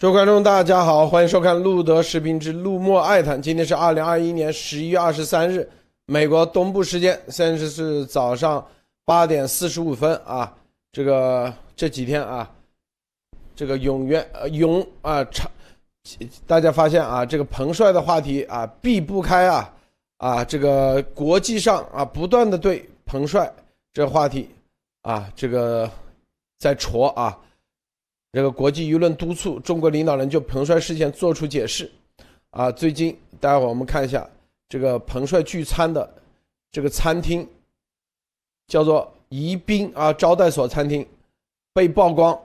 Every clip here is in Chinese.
各位观众，大家好，欢迎收看路德视频之路莫爱谈。今天是二零二一年十一月二十三日，美国东部时间，现在是早上八点四十五分啊。这个这几天啊，这个永远呃永啊长，大家发现啊，这个彭帅的话题啊避不开啊啊，这个国际上啊不断的对彭帅这话题啊这个在戳啊。这个国际舆论督促中国领导人就彭帅事件作出解释，啊，最近待会儿我们看一下这个彭帅聚餐的这个餐厅，叫做宜宾啊招待所餐厅，被曝光，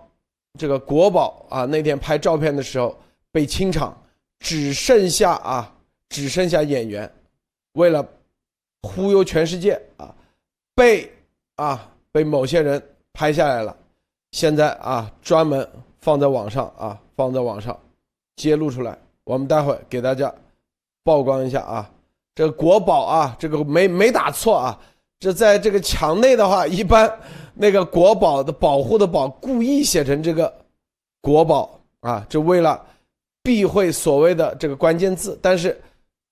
这个国宝啊那天拍照片的时候被清场，只剩下啊只剩下演员，为了忽悠全世界啊，被啊被某些人拍下来了。现在啊，专门放在网上啊，放在网上揭露出来。我们待会给大家曝光一下啊，这国宝啊，这个没没打错啊。这在这个墙内的话，一般那个国宝的保护的保故意写成这个国宝啊，就为了避讳所谓的这个关键字。但是，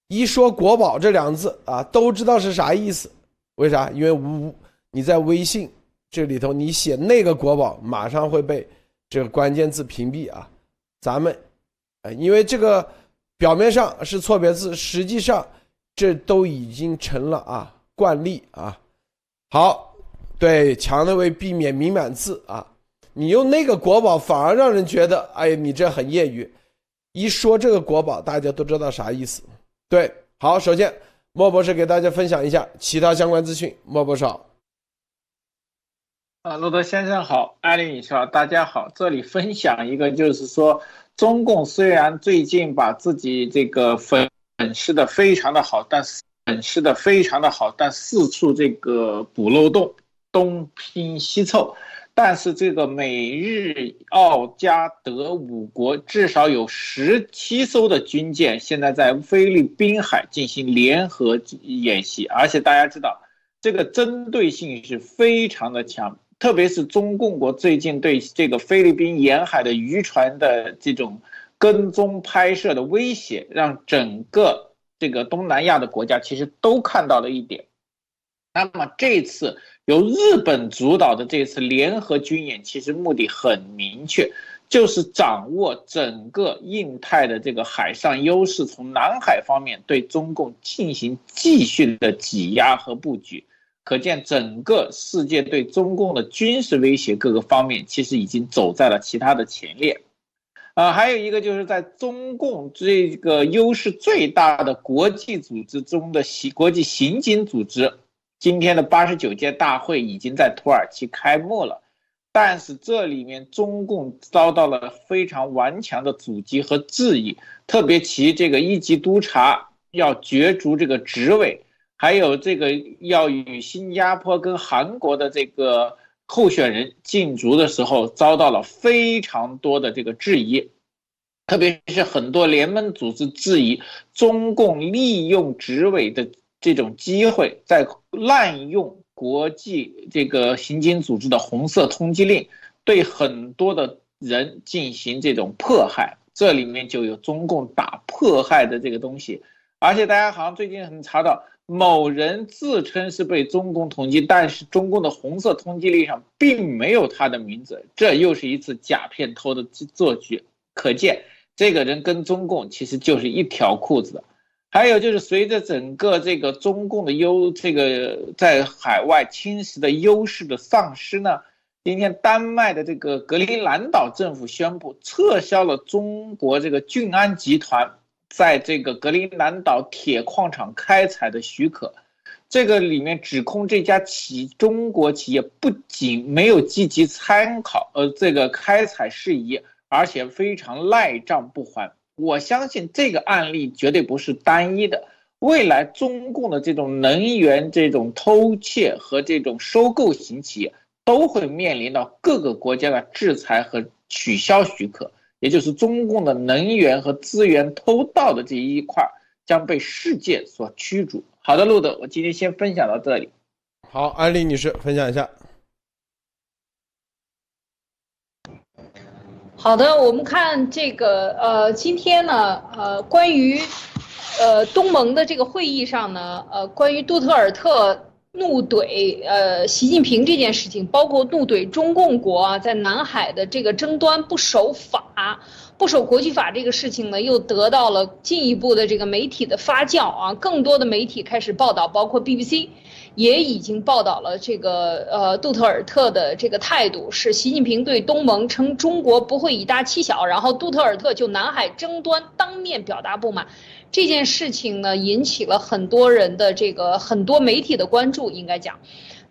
一说国宝这两个字啊，都知道是啥意思。为啥？因为无你在微信。这里头你写那个国宝，马上会被这个关键字屏蔽啊！咱们，呃，因为这个表面上是错别字，实际上这都已经成了啊惯例啊。好，对，强的为避免敏感字啊，你用那个国宝反而让人觉得，哎，你这很业余。一说这个国宝，大家都知道啥意思。对，好，首先莫博士给大家分享一下其他相关资讯，莫博士。啊，罗德先生好，艾丽女士好，大家好。这里分享一个，就是说，中共虽然最近把自己这个粉饰的非常的好，但是粉饰的非常的好，但四处这个补漏洞，东拼西凑，但是这个美日澳加德五国至少有十七艘的军舰现在在菲律宾海进行联合演习，而且大家知道，这个针对性是非常的强。特别是中共国最近对这个菲律宾沿海的渔船的这种跟踪拍摄的威胁，让整个这个东南亚的国家其实都看到了一点。那么这次由日本主导的这次联合军演，其实目的很明确，就是掌握整个印太的这个海上优势，从南海方面对中共进行继续的挤压和布局。可见，整个世界对中共的军事威胁各个方面，其实已经走在了其他的前列。啊，还有一个就是在中共这个优势最大的国际组织中的行国际刑警组织，今天的八十九届大会已经在土耳其开幕了，但是这里面中共遭到了非常顽强的阻击和质疑，特别其这个一级督察要角逐这个职位。还有这个要与新加坡跟韩国的这个候选人竞逐的时候，遭到了非常多的这个质疑，特别是很多联盟组织质疑中共利用执委的这种机会，在滥用国际这个刑警组织的红色通缉令，对很多的人进行这种迫害，这里面就有中共打迫害的这个东西，而且大家好像最近很查到。某人自称是被中共通缉，但是中共的红色通缉令上并没有他的名字，这又是一次假片偷的做局。可见 这个人跟中共其实就是一条裤子的。还有就是随着整个这个中共的优这个在海外侵蚀的优势的丧失呢，今天丹麦的这个格陵兰岛政府宣布撤销了中国这个俊安集团。在这个格陵兰岛铁矿场开采的许可，这个里面指控这家企中国企业不仅没有积极参考呃这个开采事宜，而且非常赖账不还。我相信这个案例绝对不是单一的，未来中共的这种能源这种偷窃和这种收购型企业都会面临到各个国家的制裁和取消许可。也就是中共的能源和资源偷盗的这一块将被世界所驱逐。好的，路德，我今天先分享到这里。好，安利女士分享一下。好的，我们看这个呃，今天呢，呃，关于呃东盟的这个会议上呢，呃，关于杜特尔特怒怼呃习近平这件事情，包括怒怼中共国啊，在南海的这个争端不守法、不守国际法这个事情呢，又得到了进一步的这个媒体的发酵啊，更多的媒体开始报道，包括 BBC。也已经报道了这个呃杜特尔特的这个态度，是习近平对东盟称中国不会以大欺小，然后杜特尔特就南海争端当面表达不满，这件事情呢引起了很多人的这个很多媒体的关注，应该讲。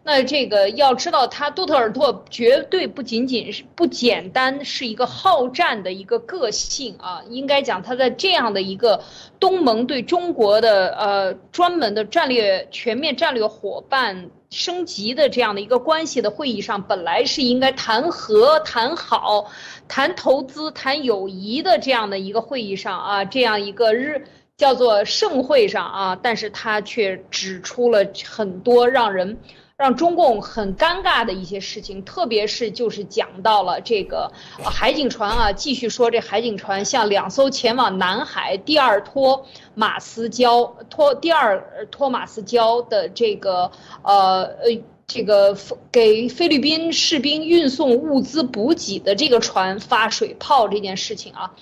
那这个要知道，他杜特尔特绝对不仅仅是不简单是一个好战的一个个性啊，应该讲他在这样的一个东盟对中国的呃专门的战略全面战略伙伴升级的这样的一个关系的会议上，本来是应该谈和谈好、谈投资、谈友谊的这样的一个会议上啊，这样一个日叫做盛会上啊，但是他却指出了很多让人。让中共很尴尬的一些事情，特别是就是讲到了这个海警船啊，继续说这海警船向两艘前往南海第二托马斯礁托第二托马斯礁的这个呃呃这个给菲律宾士兵运送物资补给的这个船发水炮这件事情啊，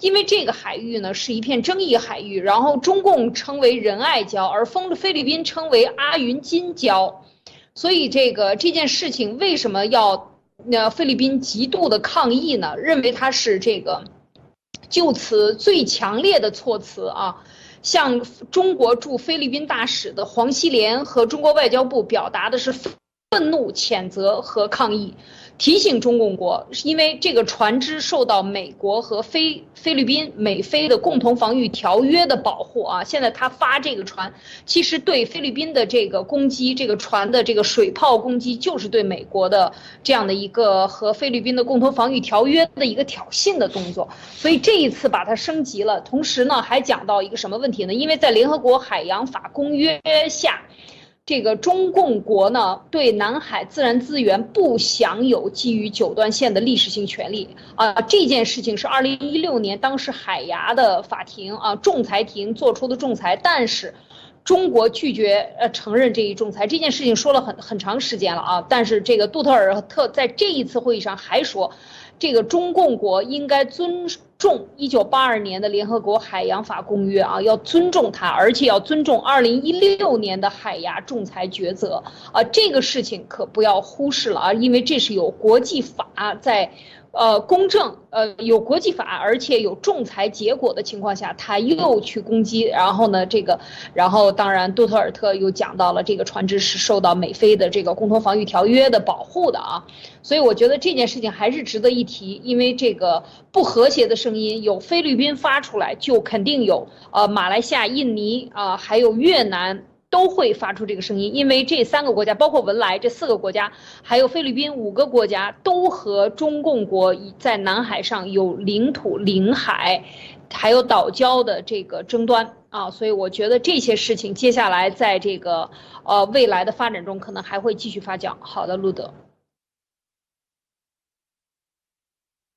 因为这个海域呢是一片争议海域，然后中共称为仁爱礁，而菲菲律宾称为阿云金礁。所以这个这件事情为什么要那菲律宾极度的抗议呢？认为它是这个就此最强烈的措辞啊，向中国驻菲律宾大使的黄锡莲和中国外交部表达的是愤怒、谴责和抗议。提醒中共国，因为这个船只受到美国和菲菲律宾美菲的共同防御条约的保护啊，现在他发这个船，其实对菲律宾的这个攻击，这个船的这个水炮攻击，就是对美国的这样的一个和菲律宾的共同防御条约的一个挑衅的动作，所以这一次把它升级了，同时呢还讲到一个什么问题呢？因为在联合国海洋法公约下。这个中共国呢，对南海自然资源不享有基于九段线的历史性权利啊！这件事情是二零一六年当时海牙的法庭啊仲裁庭做出的仲裁，但是中国拒绝呃承认这一仲裁。这件事情说了很很长时间了啊，但是这个杜特尔特在这一次会议上还说。这个中共国应该尊重一九八二年的联合国海洋法公约啊，要尊重它，而且要尊重二零一六年的海牙仲裁抉择啊，这个事情可不要忽视了啊，因为这是有国际法在。呃，公正，呃，有国际法，而且有仲裁结果的情况下，他又去攻击，然后呢，这个，然后当然，杜特尔特又讲到了这个船只是受到美菲的这个共同防御条约的保护的啊，所以我觉得这件事情还是值得一提，因为这个不和谐的声音有菲律宾发出来，就肯定有呃马来西亚、印尼啊，还有越南。都会发出这个声音，因为这三个国家，包括文莱这四个国家，还有菲律宾五个国家，都和中共国在南海上有领土、领海，还有岛礁的这个争端啊，所以我觉得这些事情接下来在这个呃未来的发展中，可能还会继续发酵。好的，路德，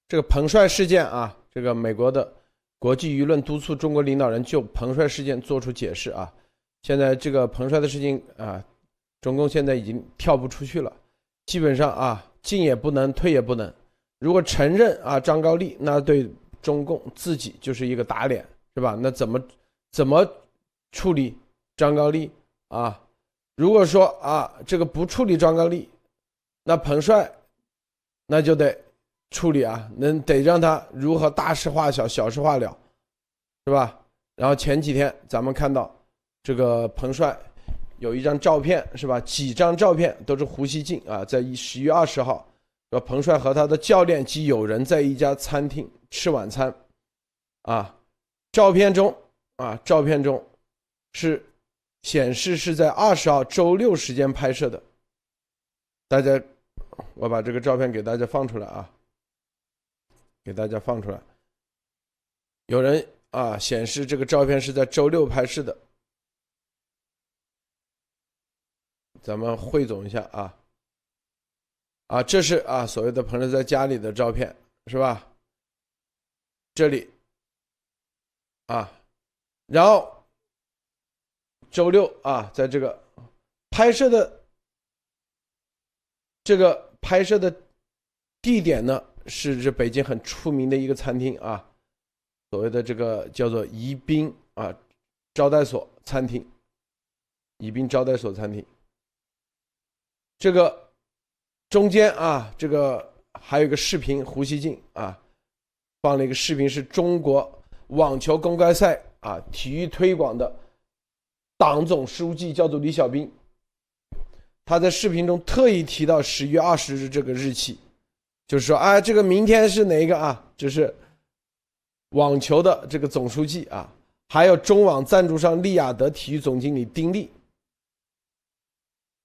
这个彭帅事件啊，这个美国的国际舆论督促中国领导人就彭帅事件做出解释啊。现在这个彭帅的事情啊，中共现在已经跳不出去了，基本上啊，进也不能，退也不能。如果承认啊张高丽，那对中共自己就是一个打脸，是吧？那怎么怎么处理张高丽啊？如果说啊这个不处理张高丽，那彭帅那就得处理啊，能得让他如何大事化小，小事化了，是吧？然后前几天咱们看到。这个彭帅有一张照片是吧？几张照片都是胡锡进啊，在十一月二十号，说彭帅和他的教练及友人在一家餐厅吃晚餐，啊，照片中啊，照片中是显示是在二十号周六时间拍摄的。大家，我把这个照片给大家放出来啊，给大家放出来。有人啊，显示这个照片是在周六拍摄的。咱们汇总一下啊，啊，这是啊所谓的朋友在家里的照片是吧？这里啊，然后周六啊，在这个拍摄的这个拍摄的地点呢，是这北京很出名的一个餐厅啊，所谓的这个叫做宜宾啊招待所餐厅，宜宾招待所餐厅。这个中间啊，这个还有一个视频，胡锡进啊放了一个视频，是中国网球公开赛啊体育推广的党总书记，叫做李小兵。他在视频中特意提到十月二十日这个日期，就是说啊，这个明天是哪一个啊？这是网球的这个总书记啊，还有中网赞助商利雅得体育总经理丁力。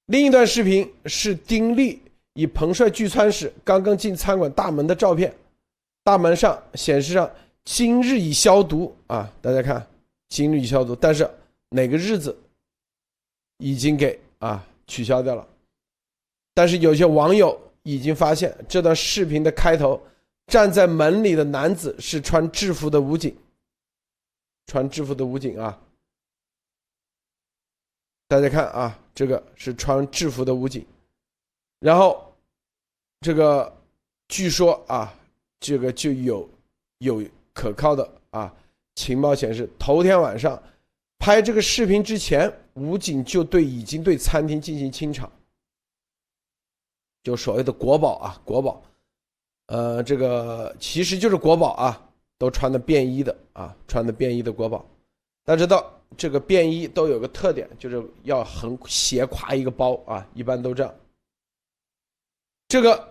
另一段视频是丁力以彭帅聚餐时刚刚进餐馆大门的照片，大门上显示上今日已消毒啊，大家看今日已消毒，但是哪个日子已经给啊取消掉了。但是有些网友已经发现这段视频的开头站在门里的男子是穿制服的武警，穿制服的武警啊。大家看啊，这个是穿制服的武警，然后这个据说啊，这个就有有可靠的啊情报显示，头天晚上拍这个视频之前，武警就对已经对餐厅进行清场，就所谓的国宝啊，国宝，呃，这个其实就是国宝啊，都穿的便衣的啊，穿的便衣的国宝，大家知道。这个便衣都有个特点，就是要横斜挎一个包啊，一般都这样。这个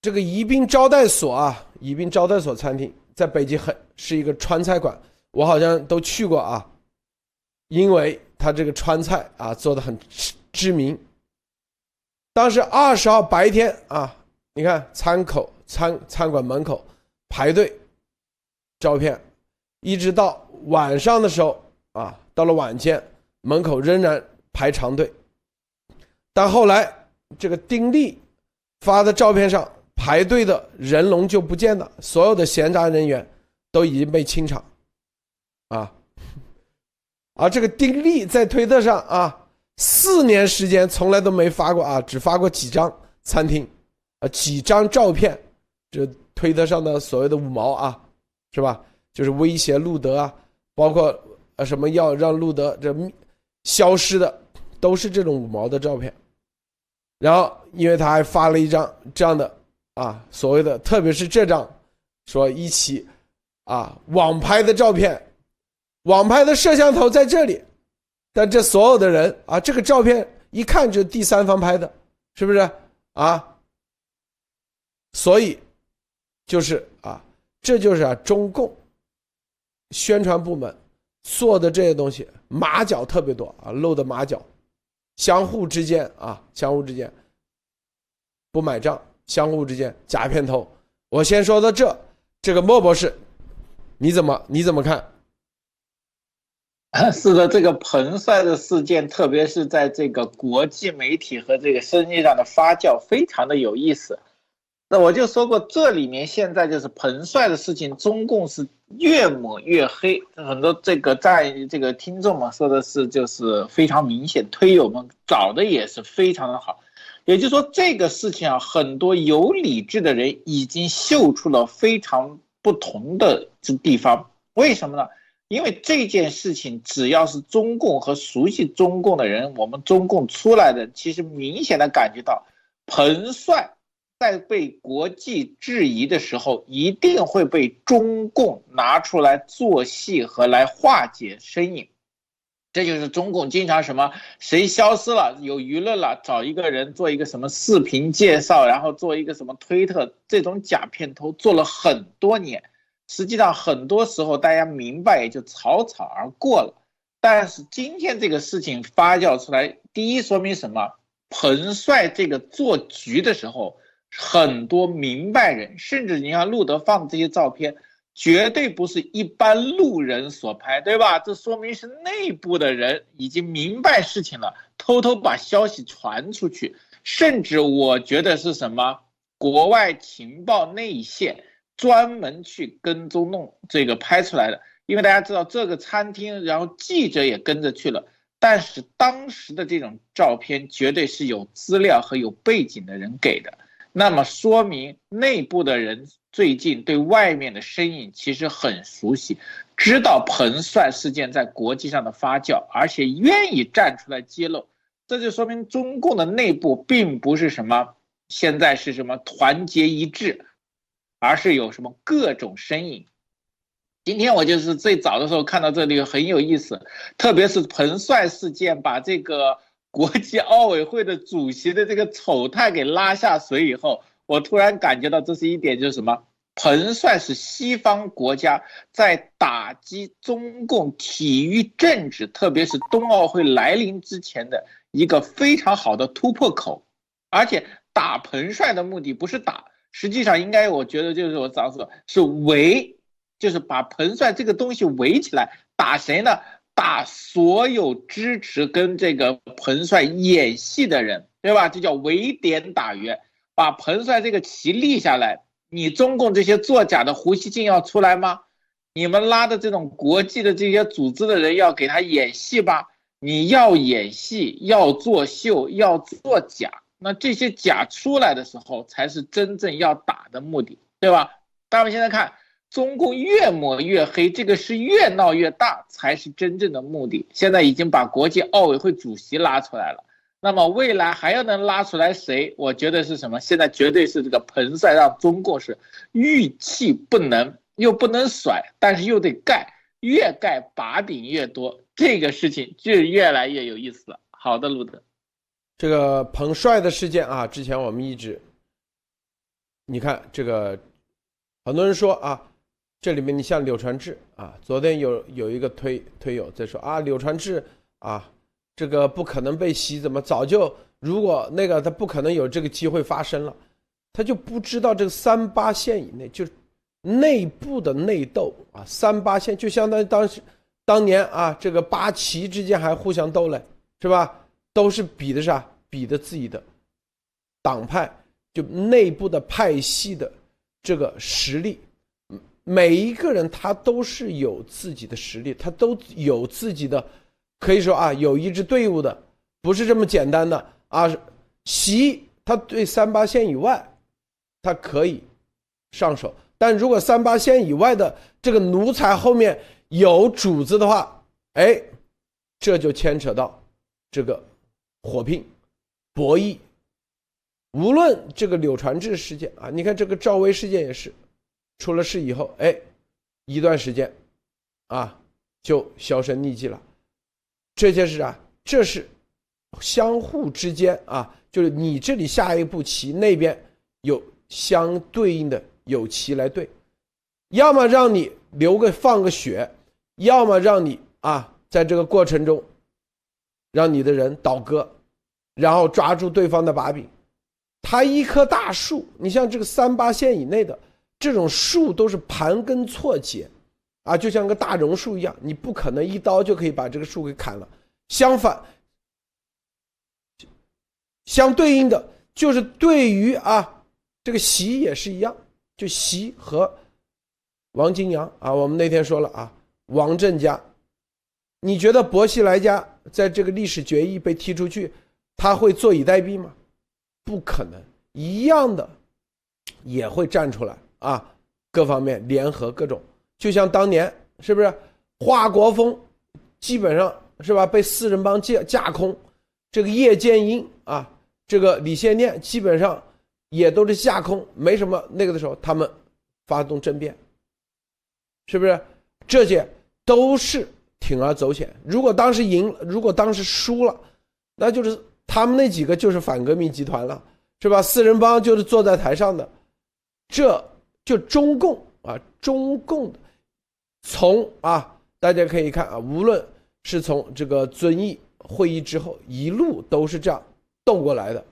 这个宜宾招待所啊，宜宾招待所餐厅在北京很是一个川菜馆，我好像都去过啊，因为他这个川菜啊做的很知名。当时二十号白天啊，你看餐口餐餐馆门口排队，照片，一直到晚上的时候。啊，到了晚间，门口仍然排长队。但后来这个丁力发的照片上，排队的人龙就不见了，所有的闲杂人员都已经被清场。啊，而这个丁力在推特上啊，四年时间从来都没发过啊，只发过几张餐厅，啊几张照片，这推特上的所谓的五毛啊，是吧？就是威胁路德啊，包括。啊，什么要让路德这消失的，都是这种五毛的照片。然后，因为他还发了一张这样的啊，所谓的，特别是这张，说一起啊网拍的照片，网拍的摄像头在这里，但这所有的人啊，这个照片一看就是第三方拍的，是不是啊？所以，就是啊，这就是啊，中共宣传部门。做的这些东西马脚特别多啊，露的马脚，相互之间啊，相互之间不买账，相互之间假片头。我先说到这，这个莫博士，你怎么你怎么看？是的，这个彭帅的事件，特别是在这个国际媒体和这个生意上的发酵，非常的有意思。那我就说过，这里面现在就是彭帅的事情，中共是越抹越黑。很多这个在这个听众们说的是，就是非常明显，推友们找的也是非常的好。也就是说，这个事情啊，很多有理智的人已经嗅出了非常不同的这地方。为什么呢？因为这件事情，只要是中共和熟悉中共的人，我们中共出来的，其实明显的感觉到彭帅。在被国际质疑的时候，一定会被中共拿出来做戏和来化解身影。这就是中共经常什么谁消失了有舆论了，找一个人做一个什么视频介绍，然后做一个什么推特这种假片头做了很多年。实际上很多时候大家明白也就草草而过了。但是今天这个事情发酵出来，第一说明什么？彭帅这个做局的时候。很多明白人，甚至你看路德放这些照片，绝对不是一般路人所拍，对吧？这说明是内部的人已经明白事情了，偷偷把消息传出去。甚至我觉得是什么？国外情报内线专门去跟踪弄这个拍出来的。因为大家知道这个餐厅，然后记者也跟着去了，但是当时的这种照片绝对是有资料和有背景的人给的，那么说明内部的人最近对外面的身影其实很熟悉，知道彭帅事件在国际上的发酵，而且愿意站出来揭露，这就说明中共的内部并不是什么现在是什么团结一致，而是有什么各种身影。今天我就是最早的时候看到这里很有意思，特别是彭帅事件把这个国际奥委会的主席的这个丑态给拉下水以后，我突然感觉到这是一点就是什么？彭帅是西方国家在打击中共体育政治，特别是冬奥会来临之前的一个非常好的突破口，而且打彭帅的目的不是打，实际上应该我觉得就是我早说是围。就是把彭帅这个东西围起来打谁呢？打所有支持跟这个彭帅演戏的人，对吧？这叫围点打援，把彭帅这个旗立下来。你中共这些作假的胡锡进要出来吗？你们拉的这种国际的这些组织的人要给他演戏吧？你要演戏，要作秀，要作假，那这些假出来的时候，才是真正要打的目的，对吧？大家现在看。中共越抹越黑，这个是越闹越大，才是真正的目的。现在已经把国际奥委会主席拉出来了，那么未来还要能拉出来谁？我觉得是什么？现在绝对是这个彭帅让中共是欲气不能，又不能甩，但是又得盖，越盖把柄越多，这个事情就越来越有意思了。好的，路德，这个彭帅的事件啊，之前我们一直，你看这个，很多人说啊。这里面你像柳传志啊，昨天有有一个推推友在说啊，柳传志啊，这个不可能被洗，怎么早就如果那个他不可能有这个机会发生了，他就不知道这个三八线以内就内部的内斗啊，三八线就相当于当时当年啊，这个八旗之间还互相斗嘞，是吧？都是比的啥？比的自己的党派就内部的派系的这个实力。每一个人他都是有自己的实力，他都有自己的，可以说啊，有一支队伍的，不是这么简单的啊。习他对三八线以外，他可以上手，但如果三八线以外的这个奴才后面有主子的话，哎，这就牵扯到这个火拼博弈。无论这个柳传志事件啊，你看这个赵薇事件也是。出了事以后，哎，一段时间，啊，就销声匿迹了。这件事啊，这是相互之间啊，就是你这里下一步棋，那边有相对应的有棋来对，要么让你留个放个血，要么让你啊，在这个过程中，让你的人倒戈，然后抓住对方的把柄。他一棵大树，你像这个三八线以内的。这种树都是盘根错节，啊，就像个大榕树一样，你不可能一刀就可以把这个树给砍了。相反，相对应的就是对于啊，这个习也是一样，就习和王金阳啊，我们那天说了啊，王振家，你觉得薄熙来家在这个历史决议被踢出去，他会坐以待毙吗？不可能，一样的也会站出来。啊，各方面联合各种，就像当年是不是华国锋，基本上是吧被四人帮架架空，这个叶剑英啊，这个李先念基本上也都是架空，没什么那个的时候，他们发动政变，是不是？这些都是铤而走险。如果当时赢，如果当时输了，那就是他们那几个就是反革命集团了，是吧？四人帮就是坐在台上的，这。就中共啊，中共从啊，大家可以看啊，无论是从这个遵义会议之后，一路都是这样斗过来的，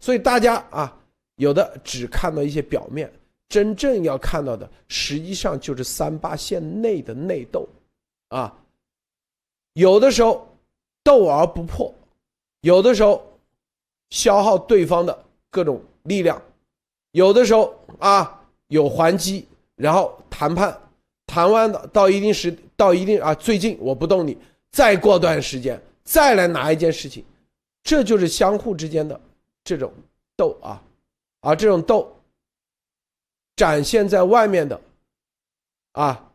所以大家啊，有的只看到一些表面，真正要看到的，实际上就是三八线内的内斗，啊，有的时候斗而不破，有的时候消耗对方的各种力量，有的时候啊。有还击，然后谈判，谈完的到一定时到一定啊，最近我不动你，再过段时间再来拿一件事情，这就是相互之间的这种斗啊，而这种斗展现在外面的啊，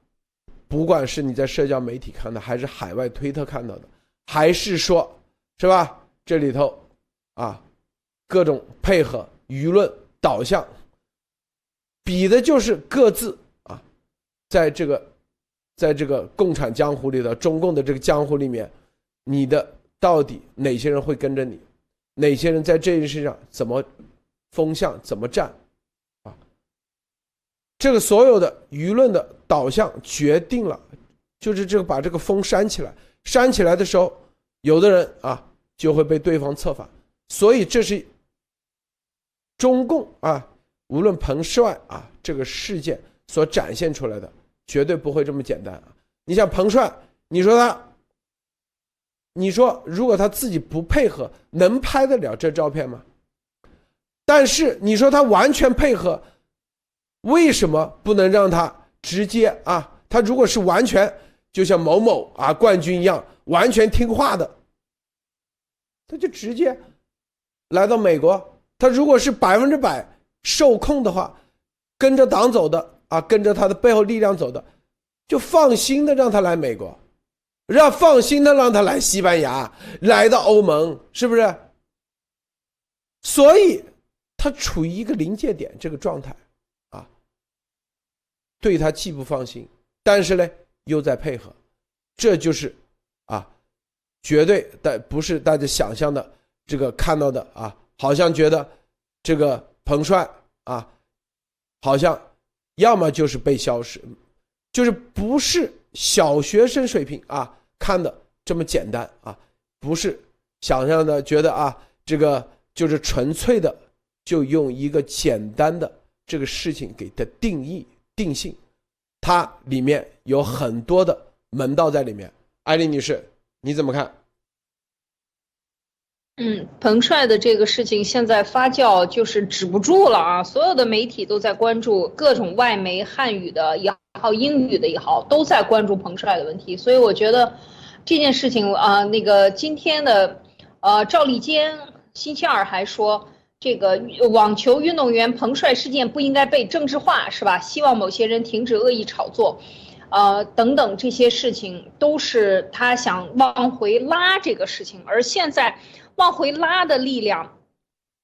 不管是你在社交媒体看的，还是海外推特看到的，还是说，是吧？这里头啊，各种配合舆论导向。比的就是各自啊，在这个，在这个共产江湖里的中共的这个江湖里面，你的到底哪些人会跟着你，哪些人在这件事上怎么风向怎么站，啊，这个所有的舆论的导向决定了，就是这个把这个风扇起来，扇起来的时候，有的人啊就会被对方策反，所以这是中共啊。无论彭帅啊这个事件所展现出来的，绝对不会这么简单啊！你像彭帅，你说他，你说如果他自己不配合，能拍得了这照片吗？但是你说他完全配合，为什么不能让他直接啊？他如果是完全就像某某啊冠军一样完全听话的，他就直接来到美国。他如果是百分之百。受控的话，跟着党走的啊，跟着他的背后力量走的，就放心的让他来美国，让放心的让他来西班牙，来到欧盟，是不是？所以，他处于一个临界点这个状态，啊，对他既不放心，但是呢又在配合，这就是啊，绝对的不是大家想象的这个看到的啊，好像觉得这个。彭帅啊，好像要么就是被消失，就是不是小学生水平啊看的这么简单啊，不是想象的觉得啊这个就是纯粹的就用一个简单的这个事情给的定义定性，它里面有很多的门道在里面。艾丽女士，你怎么看？嗯，彭帅的这个事情现在发酵就是止不住了啊！所有的媒体都在关注，各种外媒、汉语的也好，英语的也好，都在关注彭帅的问题。所以我觉得这件事情啊，那个今天的呃赵立坚星期二还说，这个网球运动员彭帅事件不应该被政治化，是吧？希望某些人停止恶意炒作，呃等等这些事情都是他想往回拉这个事情，而现在。往回拉的力量，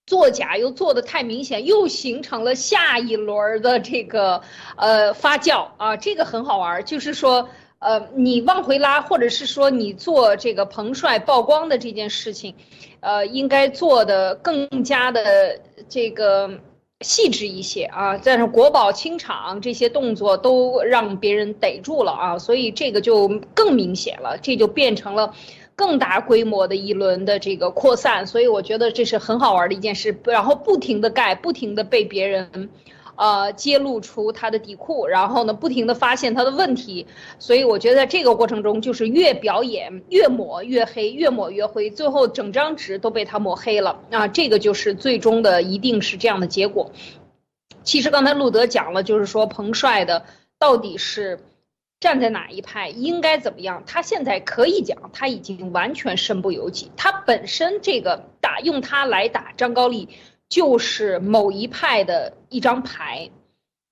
作假又做的太明显，又形成了下一轮的这个呃发酵啊，这个很好玩，就是说呃你往回拉，或者是说你做这个彭帅曝光的这件事情，呃应该做的更加的这个细致一些啊，但是国宝清场这些动作都让别人逮住了啊，所以这个就更明显了，这就变成了。更大规模的一轮的这个扩散，所以我觉得这是很好玩的一件事。然后不停的盖，不停的被别人，呃，揭露出他的底裤，然后呢，不停的发现他的问题。所以我觉得在这个过程中，就是越表演越抹越黑，越抹越灰，最后整张纸都被他抹黑了。啊，这个就是最终的一定是这样的结果。其实刚才路德讲了，就是说彭帅的到底是。站在哪一派应该怎么样？他现在可以讲，他已经完全身不由己。他本身这个打用他来打张高丽，就是某一派的一张牌。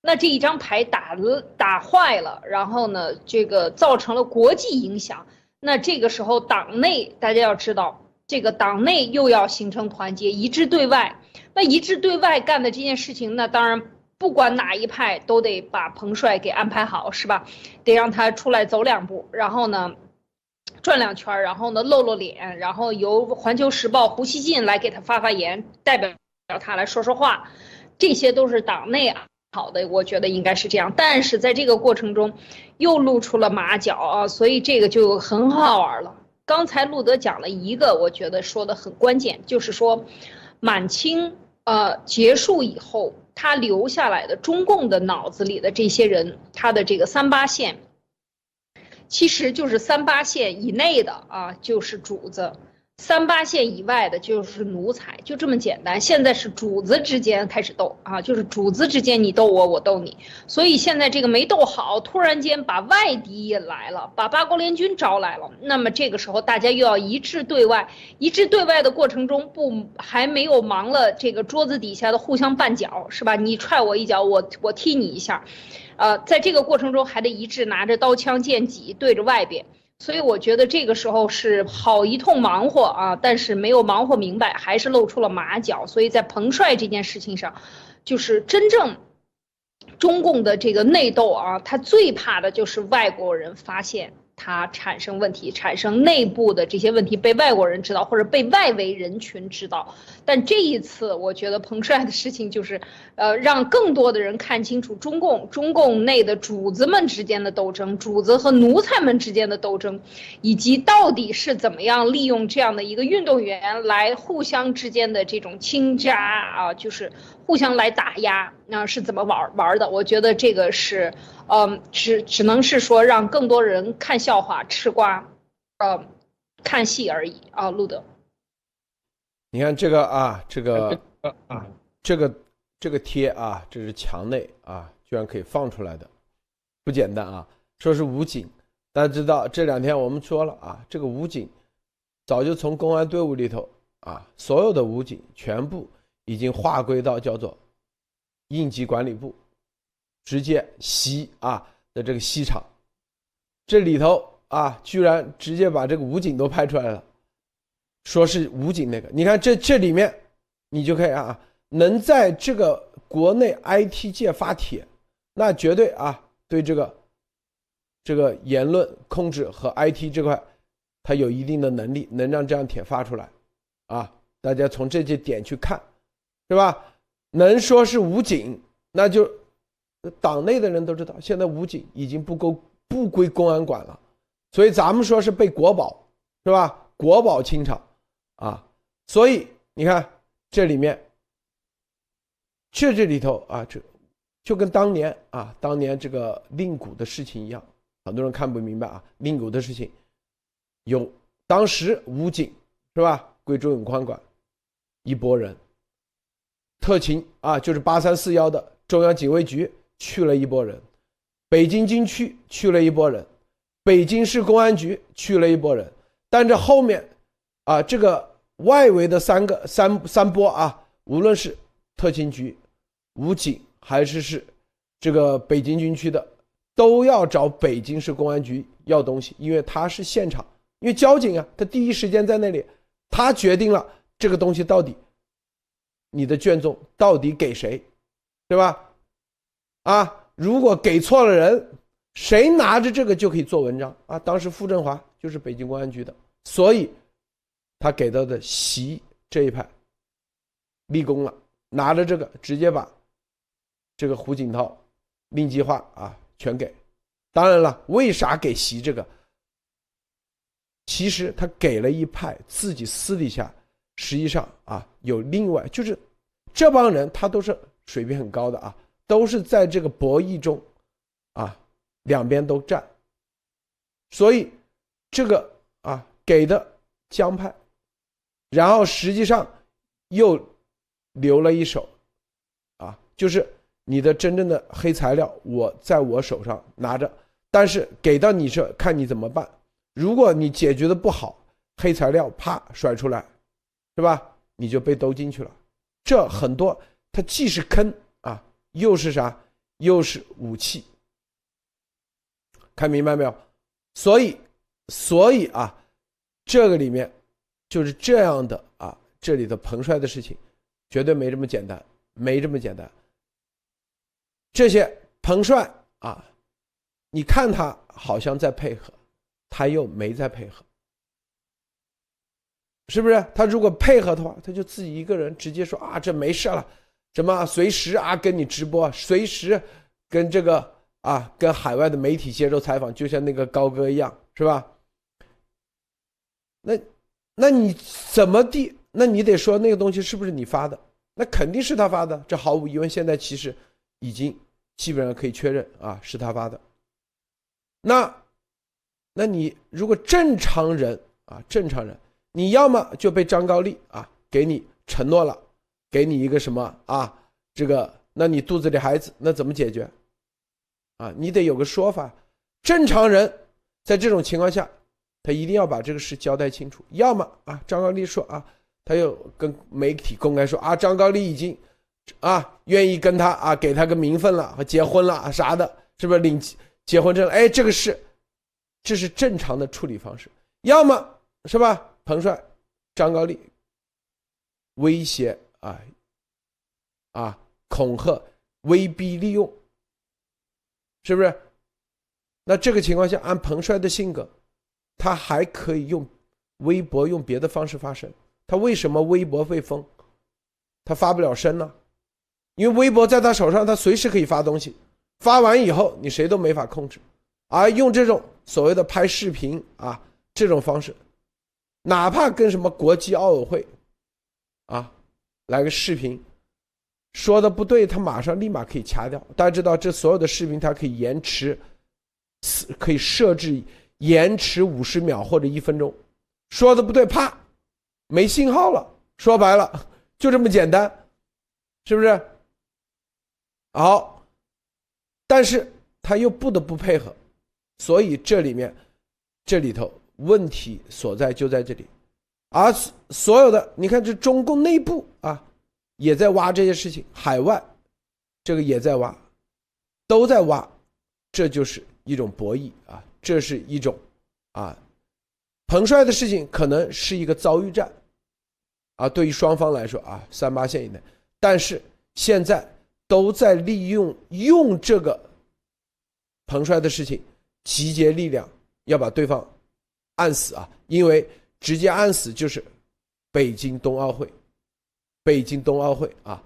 那这一张牌打了打坏了，然后呢，这个造成了国际影响。那这个时候党内大家要知道，这个党内又要形成团结一致对外。那一致对外干的这件事情，那当然。不管哪一派都得把彭帅给安排好，是吧？得让他出来走两步，然后呢，转两圈，然后呢露露脸，然后由《环球时报》胡锡进来给他发发言，代表他来说说话，这些都是党内好的，我觉得应该是这样。但是在这个过程中，又露出了马脚啊，所以这个就很好玩了。刚才路德讲了一个，我觉得说的很关键，就是说，满清呃结束以后。他留下来的中共的脑子里的这些人，他的这个三八线，其实就是三八线以内的啊，就是主子。三八线以外的就是奴才，就这么简单。现在是主子之间开始斗啊，就是主子之间你斗我，我斗你。所以现在这个没斗好，突然间把外敌引来了，把八国联军招来了。那么这个时候大家又要一致对外，一致对外的过程中不还没有忙了这个桌子底下的互相绊脚是吧？你踹我一脚，我我踢你一下，呃，在这个过程中还得一致拿着刀枪剑戟对着外边。所以我觉得这个时候是好一通忙活啊，但是没有忙活明白，还是露出了马脚。所以在彭帅这件事情上，就是真正中共的这个内斗啊，他最怕的就是外国人发现。它产生问题，产生内部的这些问题被外国人知道，或者被外围人群知道。但这一次，我觉得彭帅的事情就是，呃，让更多的人看清楚中共中共内的主子们之间的斗争，主子和奴才们之间的斗争，以及到底是怎么样利用这样的一个运动员来互相之间的这种倾轧啊，就是互相来打压，那是怎么玩玩的？我觉得这个是。嗯，只只能是说让更多人看笑话、吃瓜，呃，看戏而已啊。路德，你看这个啊，这个啊，这个这个贴啊，这是墙内啊，居然可以放出来的，不简单啊。说是武警，大家知道这两天我们说了啊，这个武警早就从公安队伍里头啊，所有的武警全部已经划归到叫做应急管理部。直接西啊的这个西厂，这里头啊，居然直接把这个武警都拍出来了，说是武警那个。你看这这里面，你就可以啊，能在这个国内 IT 界发帖，那绝对啊，对这个这个言论控制和 IT 这块，他有一定的能力，能让这样帖发出来，啊，大家从这些点去看，是吧？能说是武警，那就。党内的人都知道，现在武警已经不够不归公安管了，所以咱们说是被国保，是吧？国保清场，啊，所以你看这里面，这这里头啊，这就跟当年啊，当年这个令谷的事情一样，很多人看不明白啊，令谷的事情，有当时武警是吧？归周永宽管，一拨人，特勤啊，就是八三四幺的中央警卫局。去了一波人，北京军区去了一波人，北京市公安局去了一波人，但这后面，啊，这个外围的三个三三波啊，无论是特勤局、武警还是是这个北京军区的，都要找北京市公安局要东西，因为他是现场，因为交警啊，他第一时间在那里，他决定了这个东西到底，你的卷宗到底给谁，对吧？啊，如果给错了人，谁拿着这个就可以做文章啊？当时傅政华就是北京公安局的，所以，他给到的习这一派立功了，拿着这个直接把这个胡锦涛令计划啊全给。当然了，为啥给习这个？其实他给了一派，自己私底下实际上啊有另外就是这帮人他都是水平很高的啊。都是在这个博弈中，啊，两边都占，所以这个啊给的江派，然后实际上又留了一手，啊，就是你的真正的黑材料我在我手上拿着，但是给到你这看你怎么办。如果你解决的不好，黑材料啪甩出来，是吧？你就被兜进去了。这很多，它既是坑啊。又是啥？又是武器，看明白没有？所以，所以啊，这个里面就是这样的啊，这里的彭帅的事情，绝对没这么简单，没这么简单。这些彭帅啊，你看他好像在配合，他又没在配合，是不是？他如果配合的话，他就自己一个人直接说啊，这没事了。什么随时啊跟你直播，随时跟这个啊跟海外的媒体接受采访，就像那个高哥一样，是吧？那那你怎么地？那你得说那个东西是不是你发的？那肯定是他发的，这毫无疑问。现在其实已经基本上可以确认啊是他发的。那那你如果正常人啊正常人，你要么就被张高丽啊给你承诺了，给你一个什么啊？这个，那你肚子里孩子那怎么解决？啊，你得有个说法。正常人在这种情况下，他一定要把这个事交代清楚。要么啊，张高丽说啊，他又跟媒体公开说啊，张高丽已经啊愿意跟他啊给他个名分了和结婚了啊啥的，是不是领结婚证了？哎，这个是这是正常的处理方式。要么是吧，彭帅、张高丽威胁啊啊恐吓、威逼利诱。是不是？那这个情况下，按彭帅的性格，他还可以用微博用别的方式发声。他为什么微博被封？他发不了声呢？因为微博在他手上，他随时可以发东西。发完以后，你谁都没法控制。而用这种所谓的拍视频啊这种方式，哪怕跟什么国际奥委会啊来个视频。说的不对，他马上立马可以掐掉。大家知道，这所有的视频它可以延迟，可以设置延迟五十秒或者一分钟。说的不对，啪，没信号了。说白了，就这么简单，是不是？好，但是他又不得不配合，所以这里面，这里头问题所在就在这里。而所有的，你看这中共内部啊。也在挖这些事情，海外这个也在挖，都在挖，这就是一种博弈啊，这是一种啊，彭帅的事情可能是一个遭遇战啊，对于双方来说啊，三八线以内，但是现在都在利用用这个彭帅的事情集结力量，要把对方按死啊，因为直接按死就是北京冬奥会。北京冬奥会啊，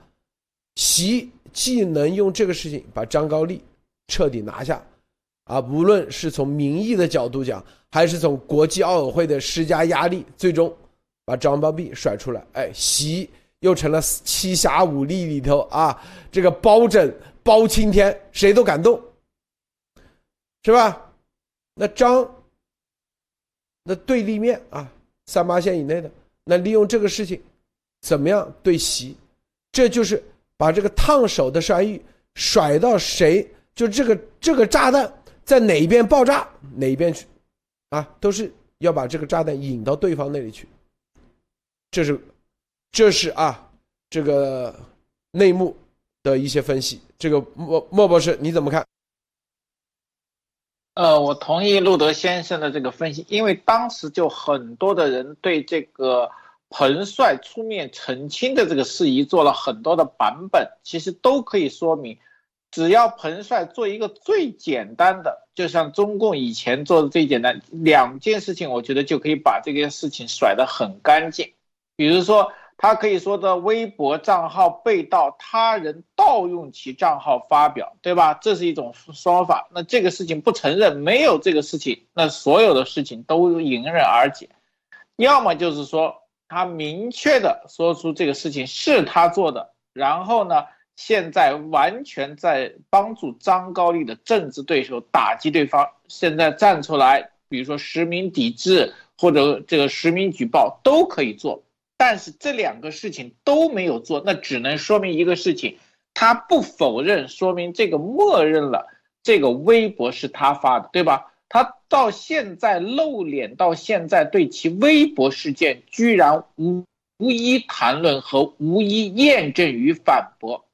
习既能用这个事情把张高丽彻底拿下，啊，无论是从民意的角度讲，还是从国际奥委会的施加压力，最终把张高丽甩出来，哎，习又成了七侠五力里头啊，这个包拯、包青天谁都敢动，是吧？那张，那对立面啊，三八线以内的，那利用这个事情。怎么样对习？这就是把这个烫手的山芋甩到谁？就这个这个炸弹在哪一边爆炸，哪一边去？啊，都是要把这个炸弹引到对方那里去。这是，这是啊，这个内幕的一些分析。这个莫莫博士你怎么看？呃，我同意路德先生的这个分析，因为当时就很多的人对这个。彭帅出面澄清的这个事宜做了很多的版本，其实都可以说明，只要彭帅做一个最简单的，就像中共以前做的最简单两件事情，我觉得就可以把这件事情甩得很干净。比如说，他可以说的微博账号被盗，他人盗用其账号发表，对吧？这是一种说法。那这个事情不承认，没有这个事情，那所有的事情都迎刃而解。要么就是说。他明确的说出这个事情是他做的，然后呢，现在完全在帮助张高丽的政治对手打击对方，现在站出来，比如说实名抵制或者这个实名举报都可以做，但是这两个事情都没有做，那只能说明一个事情，他不否认，说明这个默认了这个微博是他发的，对吧？他到现在露脸，到现在对其微博事件居然无无一谈论和无一验证与反驳，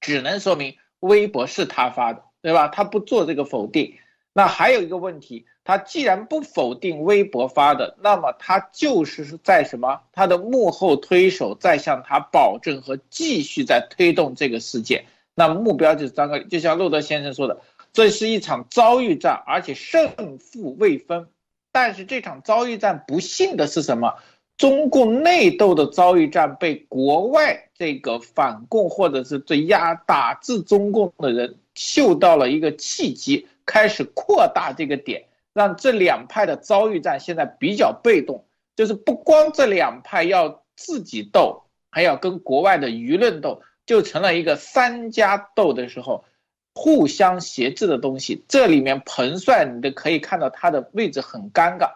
只能说明微博是他发的，对吧？他不做这个否定。那还有一个问题，他既然不否定微博发的，那么他就是在什么？他的幕后推手在向他保证和继续在推动这个事件。那目标就是张高丽，就像路德先生说的。这是一场遭遇战，而且胜负未分。但是这场遭遇战不幸的是什么？中共内斗的遭遇战被国外这个反共或者是对压打制中共的人嗅到了一个契机，开始扩大这个点，让这两派的遭遇战现在比较被动。就是不光这两派要自己斗，还要跟国外的舆论斗，就成了一个三家斗的时候。互相挟制的东西，这里面彭帅你都可以看到他的位置很尴尬。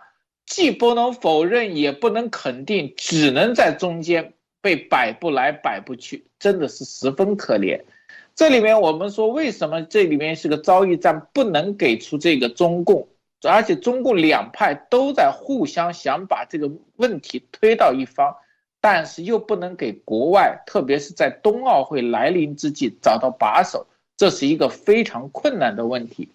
既不能否认，也不能肯定，只能在中间被摆不来摆不去，真的是十分可怜。这里面我们说，为什么这里面是个遭遇战，不能给出这个中共，而且中共两派都在互相想把这个问题推到一方，但是又不能给国外，特别是在冬奥会来临之际找到把手，这是一个非常困难的问题。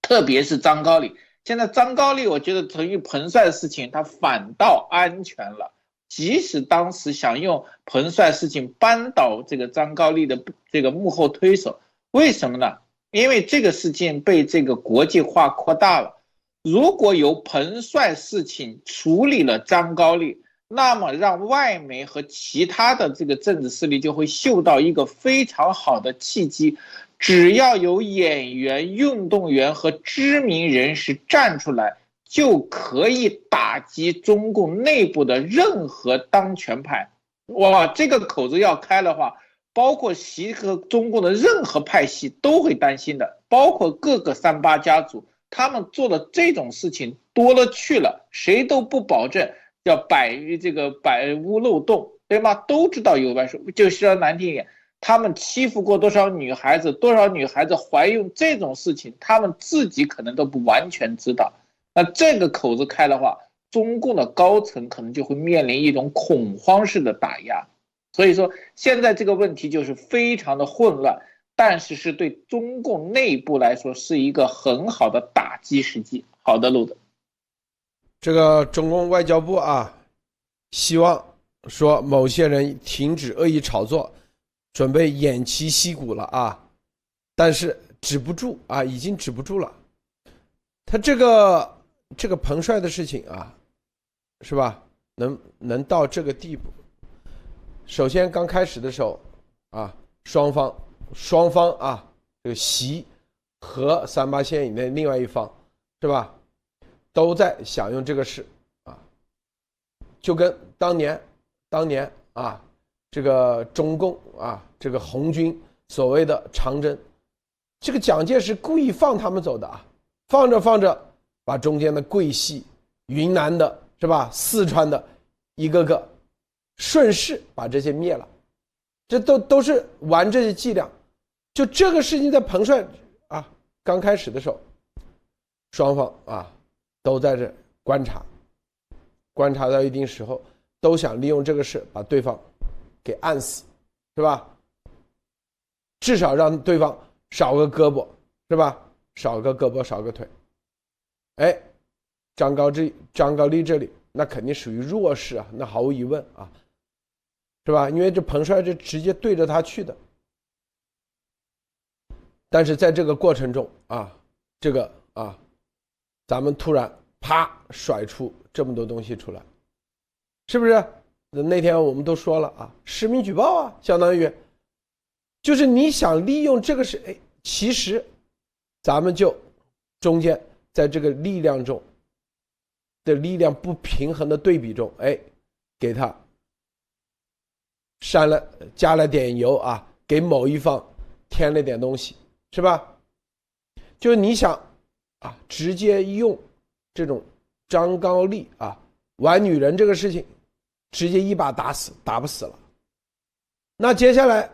特别是张高丽，现在张高丽，我觉得从于彭帅的事情，他反倒安全了。即使当时想用彭帅事情扳倒这个张高丽的这个幕后推手，为什么呢？因为这个事情被这个国际化扩大了。如果由彭帅事情处理了张高丽，那么让外媒和其他的这个政治势力就会嗅到一个非常好的契机，只要有演员、运动员和知名人士站出来。就可以打击中共内部的任何当权派，哇，这个口子要开的话，包括习和中共的任何派系都会担心的，包括各个三八家族，他们做的这种事情多了去了，谁都不保证要百这个百无漏洞，对吗？都知道有外说，就说难听一点，他们欺负过多少女孩子，多少女孩子怀孕这种事情，他们自己可能都不完全知道。那这个口子开的话，中共的高层可能就会面临一种恐慌式的打压，所以说现在这个问题就是非常的混乱，但是是对中共内部来说是一个很好的打击时机。好的，路子，这个中共外交部啊，希望说某些人停止恶意炒作，准备偃旗息鼓了啊，但是止不住啊，已经止不住了，他这个。这个彭帅的事情啊，是吧？能能到这个地步？首先刚开始的时候啊，双方双方啊，这个习和三八线以内另外一方是吧，都在想用这个事啊，就跟当年当年啊，这个中共啊，这个红军所谓的长征，这个蒋介石故意放他们走的啊，放着放着。把中间的桂系、云南的是吧、四川的，一个个顺势把这些灭了，这都都是玩这些伎俩。就这个事情在彭帅啊刚开始的时候，双方啊都在这观察，观察到一定时候，都想利用这个事把对方给按死，是吧？至少让对方少个胳膊，是吧？少个胳膊少个腿。哎，张高志张高丽这里那肯定属于弱势啊，那毫无疑问啊，是吧？因为这彭帅这直接对着他去的，但是在这个过程中啊，这个啊，咱们突然啪甩出这么多东西出来，是不是？那天我们都说了啊，实名举报啊，相当于就是你想利用这个是哎，其实咱们就中间。在这个力量中的力量不平衡的对比中，哎，给他删了加了点油啊，给某一方添了点东西，是吧？就是你想啊，直接用这种张高丽啊玩女人这个事情，直接一把打死，打不死了。那接下来，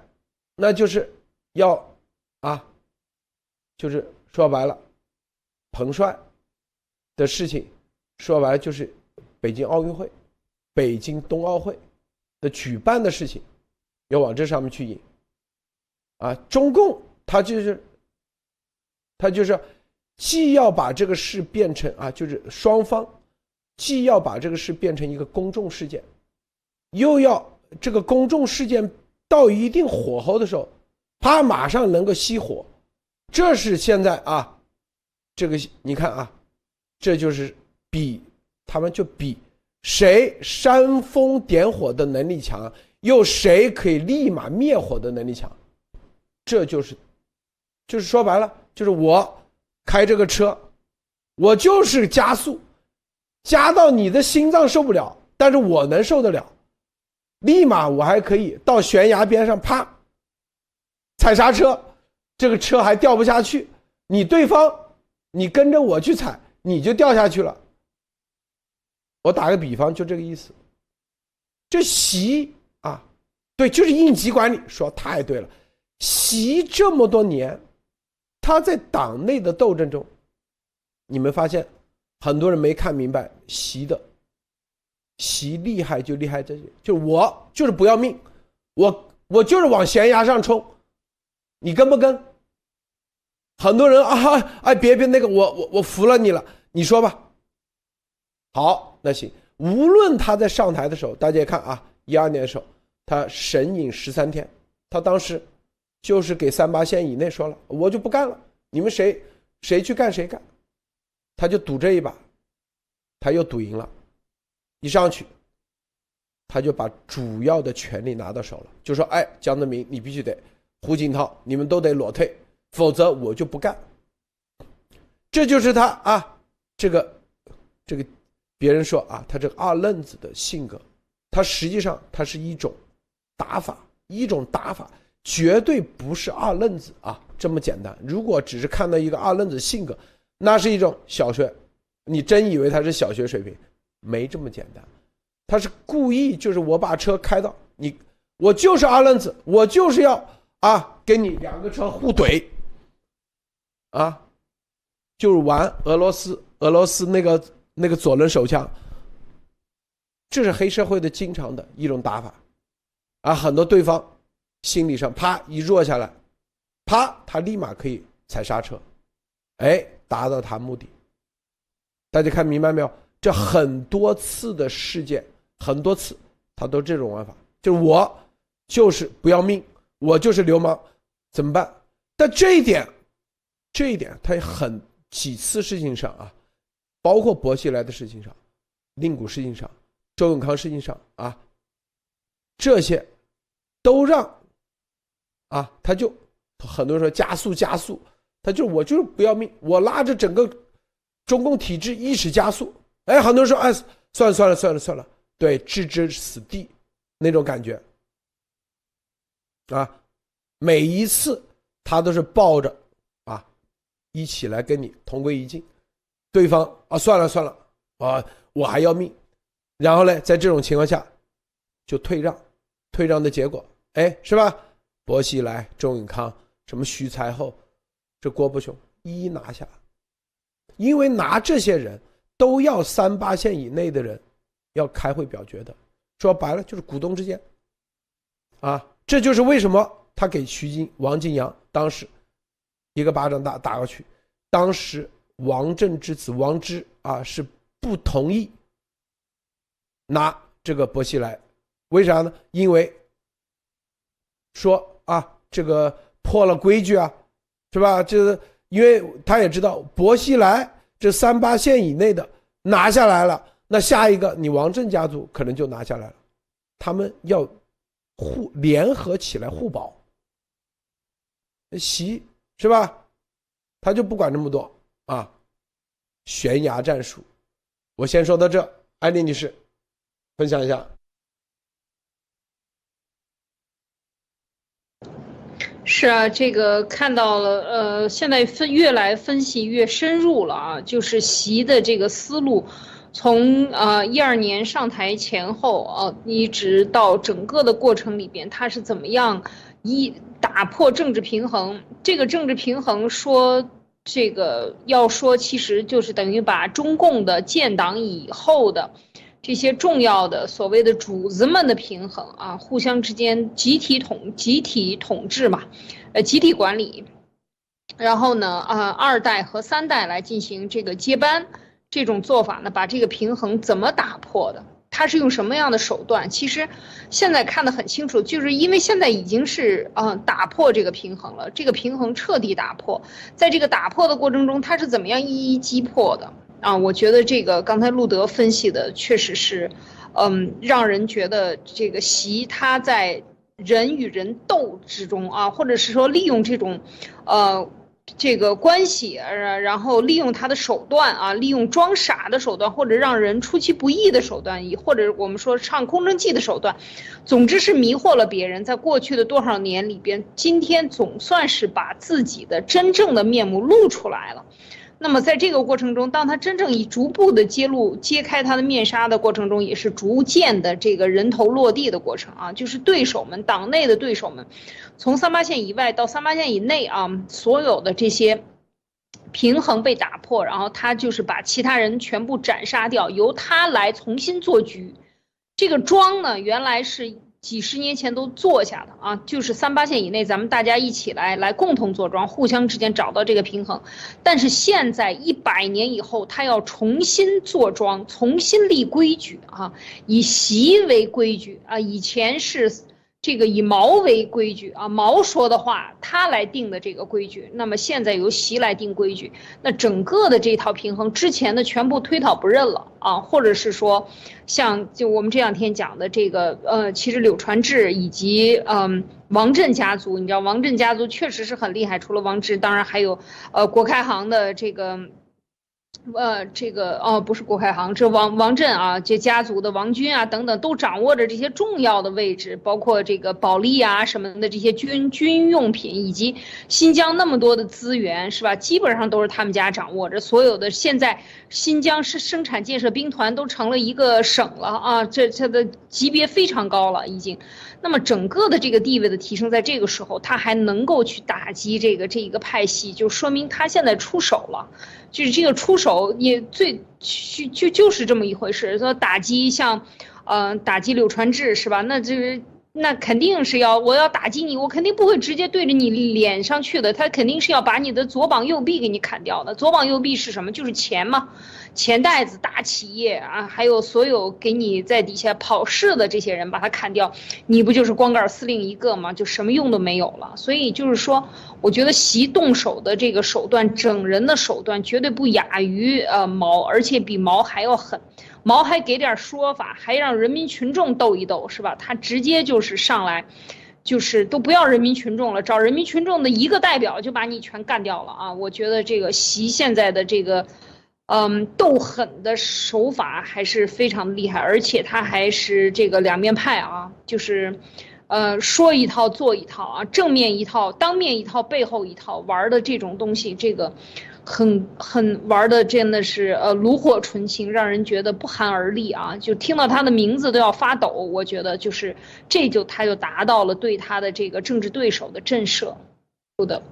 那就是要啊，就是说白了。彭帅的事情，说白了就是北京奥运会、北京冬奥会的举办的事情，要往这上面去引。啊，中共他就是，他就是既要把这个事变成啊，就是双方既要把这个事变成一个公众事件，又要这个公众事件到一定火候的时候，他马上能够熄火。这是现在啊。这个你看啊，这就是比他们就比谁煽风点火的能力强，又谁可以立马灭火的能力强，这就是，就是说白了，就是我开这个车，我就是加速，加到你的心脏受不了，但是我能受得了，立马我还可以到悬崖边上啪踩刹车，这个车还掉不下去，你对方。你跟着我去踩，你就掉下去了。我打个比方，就这个意思。这习啊，对，就是应急管理，说太对了。习这么多年，他在党内的斗争中，你们发现很多人没看明白习的，习厉害就厉害这，就我就是不要命，我我就是往悬崖上冲，你跟不跟？很多人啊，哎，别别那个，我我我服了你了，你说吧。好，那行。无论他在上台的时候，大家也看啊，一二年的时候，他神隐十三天，他当时就是给三八线以内说了，我就不干了，你们谁谁去干谁干，他就赌这一把，他又赌赢了，一上去，他就把主要的权利拿到手了，就说，哎，江泽民，你必须得，胡锦涛，你们都得裸退。否则我就不干。这就是他啊，这个，这个，别人说啊，他这个二愣子的性格，他实际上他是一种打法，一种打法，绝对不是二愣子啊这么简单。如果只是看到一个二愣子性格，那是一种小学，你真以为他是小学水平，没这么简单。他是故意，就是我把车开到你，我就是二愣子，我就是要啊，跟你两个车互怼。啊，就是玩俄罗斯，俄罗斯那个那个左轮手枪，这是黑社会的经常的一种打法，啊，很多对方心理上啪一弱下来，啪他立马可以踩刹车，哎，达到他目的。大家看明白没有？这很多次的事件，很多次他都这种玩法，就是我就是不要命，我就是流氓，怎么办？但这一点。这一点，他很几次事情上啊，包括薄熙来的事情上，令谷事情上，周永康事情上啊，这些都让啊，他就很多人说加速加速，他就我就是不要命，我拉着整个中共体制一起加速。哎，很多人说哎，算了算了算了算了，对，置之死地那种感觉啊，每一次他都是抱着啊。一起来跟你同归于尽，对方啊，算了算了啊，我还要命，然后呢，在这种情况下，就退让，退让的结果，哎，是吧？薄熙来、周永康、什么徐才厚，这郭伯雄一一拿下，因为拿这些人都要三八线以内的人，要开会表决的，说白了就是股东之间，啊，这就是为什么他给徐金、王金阳当时。一个巴掌打打过去，当时王震之子王之啊是不同意拿这个薄熙来，为啥呢？因为说啊这个破了规矩啊，是吧？就是因为他也知道薄熙来这三八线以内的拿下来了，那下一个你王震家族可能就拿下来了，他们要互联合起来互保，习。是吧？他就不管这么多啊，悬崖战术。我先说到这，艾丽女士，分享一下。是啊，这个看到了，呃，现在分越来分析越深入了啊，就是习的这个思路，从呃一二年上台前后啊，一直到整个的过程里边，他是怎么样？一打破政治平衡，这个政治平衡说这个要说，其实就是等于把中共的建党以后的这些重要的所谓的主子们的平衡啊，互相之间集体统集体统治嘛，呃，集体管理，然后呢，啊，二代和三代来进行这个接班，这种做法呢，把这个平衡怎么打破的？他是用什么样的手段？其实，现在看得很清楚，就是因为现在已经是嗯打破这个平衡了，这个平衡彻底打破。在这个打破的过程中，他是怎么样一一击破的啊？我觉得这个刚才路德分析的确实是，嗯，让人觉得这个习他在人与人斗之中啊，或者是说利用这种，呃。这个关系，然后利用他的手段啊，利用装傻的手段，或者让人出其不意的手段，以或者我们说唱空城计的手段，总之是迷惑了别人。在过去的多少年里边，今天总算是把自己的真正的面目露出来了。那么在这个过程中，当他真正以逐步的揭露、揭开他的面纱的过程中，也是逐渐的这个人头落地的过程啊，就是对手们、党内的对手们，从三八线以外到三八线以内啊，所有的这些平衡被打破，然后他就是把其他人全部斩杀掉，由他来重新做局。这个庄呢，原来是。几十年前都坐下的啊，就是三八线以内，咱们大家一起来来共同坐庄，互相之间找到这个平衡。但是现在一百年以后，他要重新坐庄，重新立规矩啊，以习为规矩啊，以前是。这个以毛为规矩啊，毛说的话，他来定的这个规矩。那么现在由习来定规矩，那整个的这套平衡之前的全部推倒不认了啊，或者是说，像就我们这两天讲的这个呃，其实柳传志以及嗯王震家族，你知道王震家族确实是很厉害，除了王志，当然还有呃国开行的这个。呃，这个哦，不是郭开航，这王王震啊，这家族的王军啊，等等，都掌握着这些重要的位置，包括这个保利啊什么的这些军军用品，以及新疆那么多的资源，是吧？基本上都是他们家掌握着。所有的现在新疆是生产建设兵团都成了一个省了啊，这这的级别非常高了，已经。那么整个的这个地位的提升，在这个时候，他还能够去打击这个这一个派系，就说明他现在出手了。就是这个出手也最就就就是这么一回事。说打击像，嗯，打击柳传志是吧？那这那肯定是要我要打击你，我肯定不会直接对着你脸上去的，他肯定是要把你的左膀右臂给你砍掉的。左膀右臂是什么？就是钱嘛。钱袋子、大企业啊，还有所有给你在底下跑事的这些人，把他砍掉，你不就是光杆司令一个吗？就什么用都没有了。所以就是说，我觉得习动手的这个手段，整人的手段绝对不亚于呃毛，而且比毛还要狠。毛还给点说法，还让人民群众斗一斗，是吧？他直接就是上来，就是都不要人民群众了，找人民群众的一个代表就把你全干掉了啊！我觉得这个习现在的这个。嗯，斗狠的手法还是非常厉害，而且他还是这个两面派啊，就是，呃，说一套做一套啊，正面一套，当面一套，背后一套，玩的这种东西，这个，很很玩的真的是呃炉火纯青，让人觉得不寒而栗啊，就听到他的名字都要发抖。我觉得就是这就他就达到了对他的这个政治对手的震慑，是的。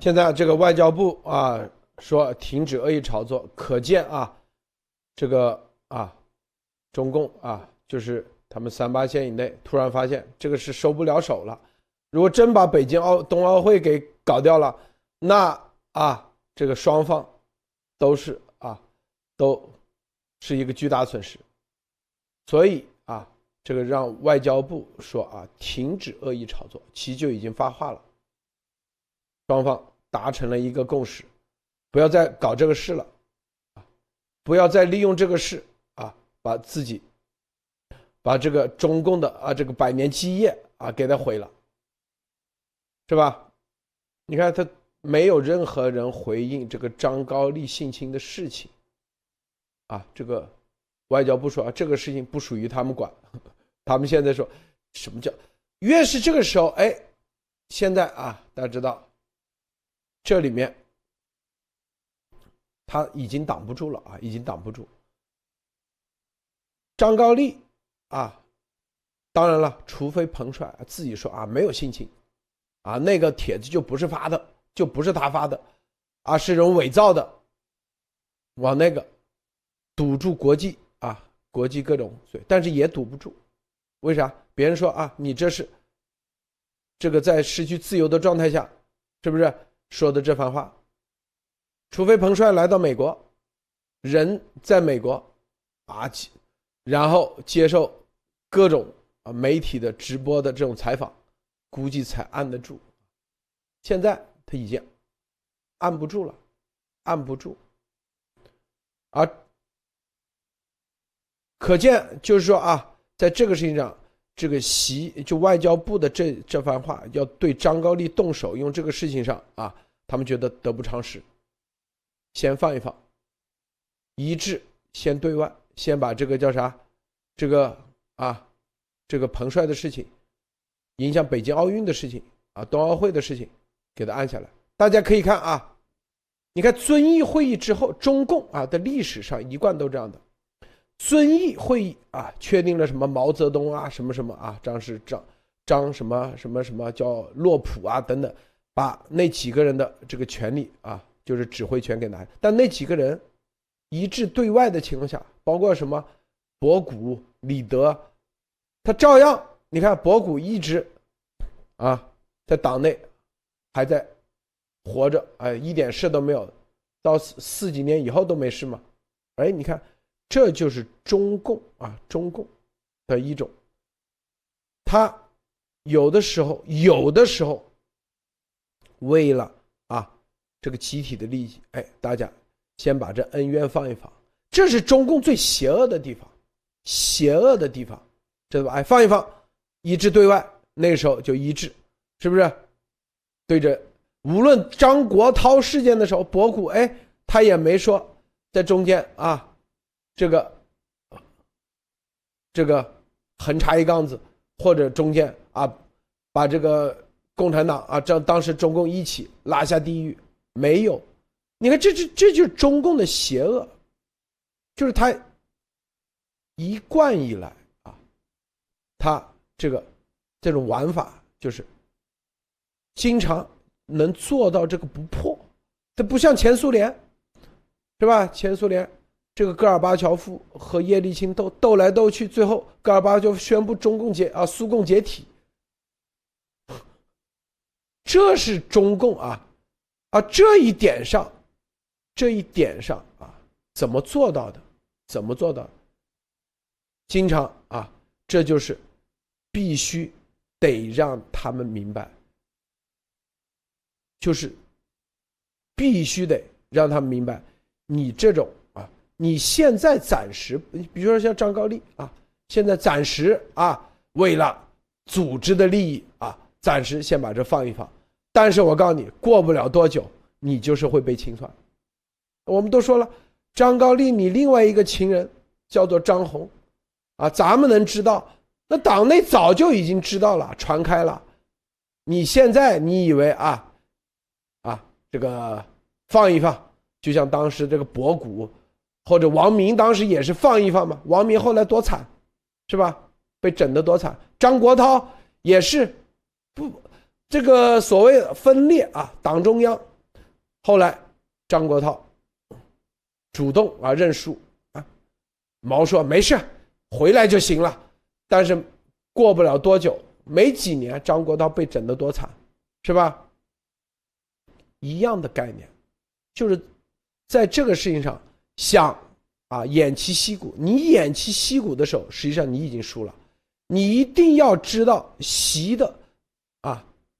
现在这个外交部啊。说停止恶意炒作，可见啊，这个啊，中共啊，就是他们三八线以内突然发现这个是收不了手了。如果真把北京奥冬奥会给搞掉了，那啊，这个双方都是啊，都是一个巨大损失。所以啊，这个让外交部说啊，停止恶意炒作，其就已经发话了，双方达成了一个共识。不要再搞这个事了，啊！不要再利用这个事啊，把自己，把这个中共的啊这个百年基业啊给他毁了，是吧？你看他没有任何人回应这个张高丽性侵的事情，啊，这个外交部说啊这个事情不属于他们管，他们现在说什么叫越是这个时候哎，现在啊大家知道这里面。他已经挡不住了啊，已经挡不住。张高丽啊，当然了，除非彭帅自己说啊没有性侵，啊那个帖子就不是发的，就不是他发的，啊是人伪造的，往那个堵住国际啊，国际各种罪，但是也堵不住，为啥？别人说啊，你这是这个在失去自由的状态下，是不是说的这番话？除非彭帅来到美国，人在美国，啊，然后接受各种啊媒体的直播的这种采访，估计才按得住。现在他已经按不住了，按不住。而可见就是说啊，在这个事情上，这个习就外交部的这这番话，要对张高丽动手，用这个事情上啊，他们觉得得不偿失。先放一放，一致先对外，先把这个叫啥，这个啊，这个彭帅的事情，影响北京奥运的事情啊，冬奥会的事情，给他按下来。大家可以看啊，你看遵义会议之后，中共啊的历史上一贯都这样的。遵义会议啊，确定了什么毛泽东啊，什么什么啊，张是张张什么什么什么叫洛普啊等等，把那几个人的这个权利啊，就是指挥权给拿。但那几个人一致对外的情况下，包括什么博古、李德，他照样，你看博古一直啊在党内还在活着，哎，一点事都没有，到四四几年以后都没事嘛，哎，你看。这就是中共啊，中共的一种，他有的时候，有的时候，为了这个集体的利益，哎，大家先把这恩怨放一放，这是中共最邪恶的地方，邪恶的地方，知道吧？哎，放一放，一致对外，那时候就一致，是不是？对着无论张国焘事件的时候，博古，哎，他也没说在中间啊。这个，这个横插一杠子，或者中间啊，把这个共产党啊，这当时中共一起拉下地狱，没有。你看，这这这就是中共的邪恶，就是他一贯以来啊，他这个这种玩法就是经常能做到这个不破，他不像前苏联，是吧？前苏联。这个戈尔巴乔夫和叶利钦斗斗来斗去，最后戈尔巴乔夫宣布中共解啊，苏共解体。这是中共啊，啊这一点上，这一点上啊，怎么做到的？怎么做到？经常啊，这就是必须得让他们明白，就是必须得让他们明白，你这种啊。你现在暂时，比如说像张高丽啊，现在暂时啊，为了组织的利益啊，暂时先把这放一放。但是我告诉你，过不了多久，你就是会被清算。我们都说了，张高丽，你另外一个情人叫做张红，啊，咱们能知道，那党内早就已经知道了，传开了。你现在你以为啊，啊，这个放一放，就像当时这个博古。或者王明当时也是放一放嘛，王明后来多惨，是吧？被整得多惨。张国焘也是不这个所谓分裂啊，党中央。后来张国焘主动啊认输啊，毛说没事，回来就行了。但是过不了多久，没几年，张国焘被整得多惨，是吧？一样的概念，就是在这个事情上。想啊，偃旗息鼓。你偃旗息鼓的时候，实际上你已经输了。你一定要知道习的，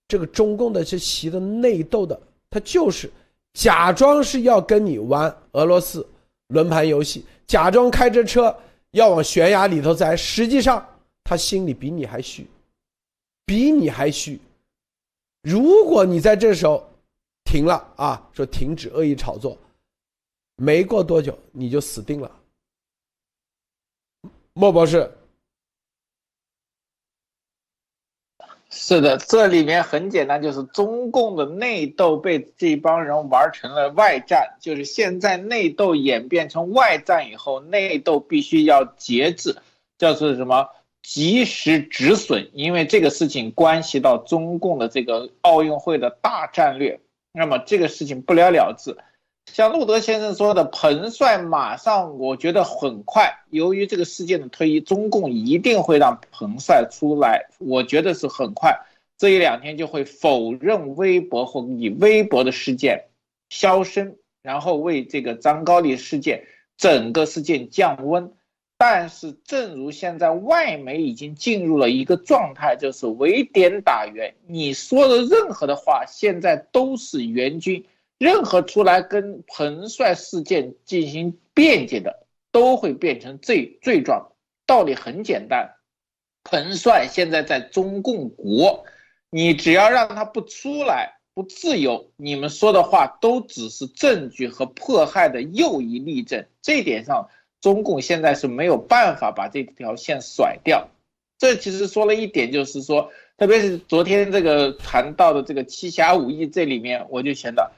这个中共的这习的内斗的，他就是假装是要跟你玩俄罗斯轮盘游戏，假装开着车要往悬崖里头栽，实际上他心里比你还虚，比你还虚。如果你在这时候停了啊，说停止恶意炒作。没过多久，你就死定了，莫博士。是的，这里面很简单，就是中共的内斗被这帮人玩成了外战，就是现在内斗演变成外战以后，内斗必须要节制，叫做什么及时止损，因为这个事情关系到中共的这个奥运会的大战略，那么这个事情不了了之。像路德先生说的，彭帅马上，我觉得很快。由于这个事件的推移，中共一定会让彭帅出来。我觉得是很快，这一两天就会否认微博或以微博的事件消声，然后为这个张高丽事件整个事件降温。但是，正如现在外媒已经进入了一个状态，就是围点打援，你说的任何的话，现在都是援军。任何出来跟彭帅事件进行辩解的，都会变成罪罪状。道理很简单，彭帅现在在中共国，你只要让他不出来、不自由，你们说的话都只是证据和迫害的又一例证。这点上，中共现在是没有办法把这条线甩掉。这其实说了一点，就是说，特别是昨天这个谈到的这个七侠五义，这里面我就想到。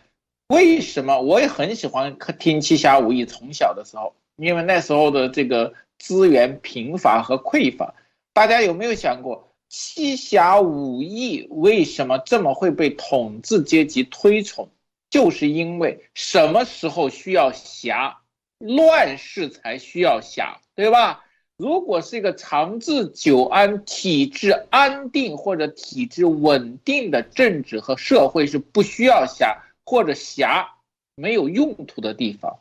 为什么我也很喜欢听《七侠五义》？从小的时候，因为那时候的这个资源贫乏和匮乏，大家有没有想过，《七侠五义》为什么这么会被统治阶级推崇？就是因为什么时候需要侠，乱世才需要侠，对吧？如果是一个长治久安、体制安定或者体制稳定的政治和社会，是不需要侠或者侠没有用途的地方，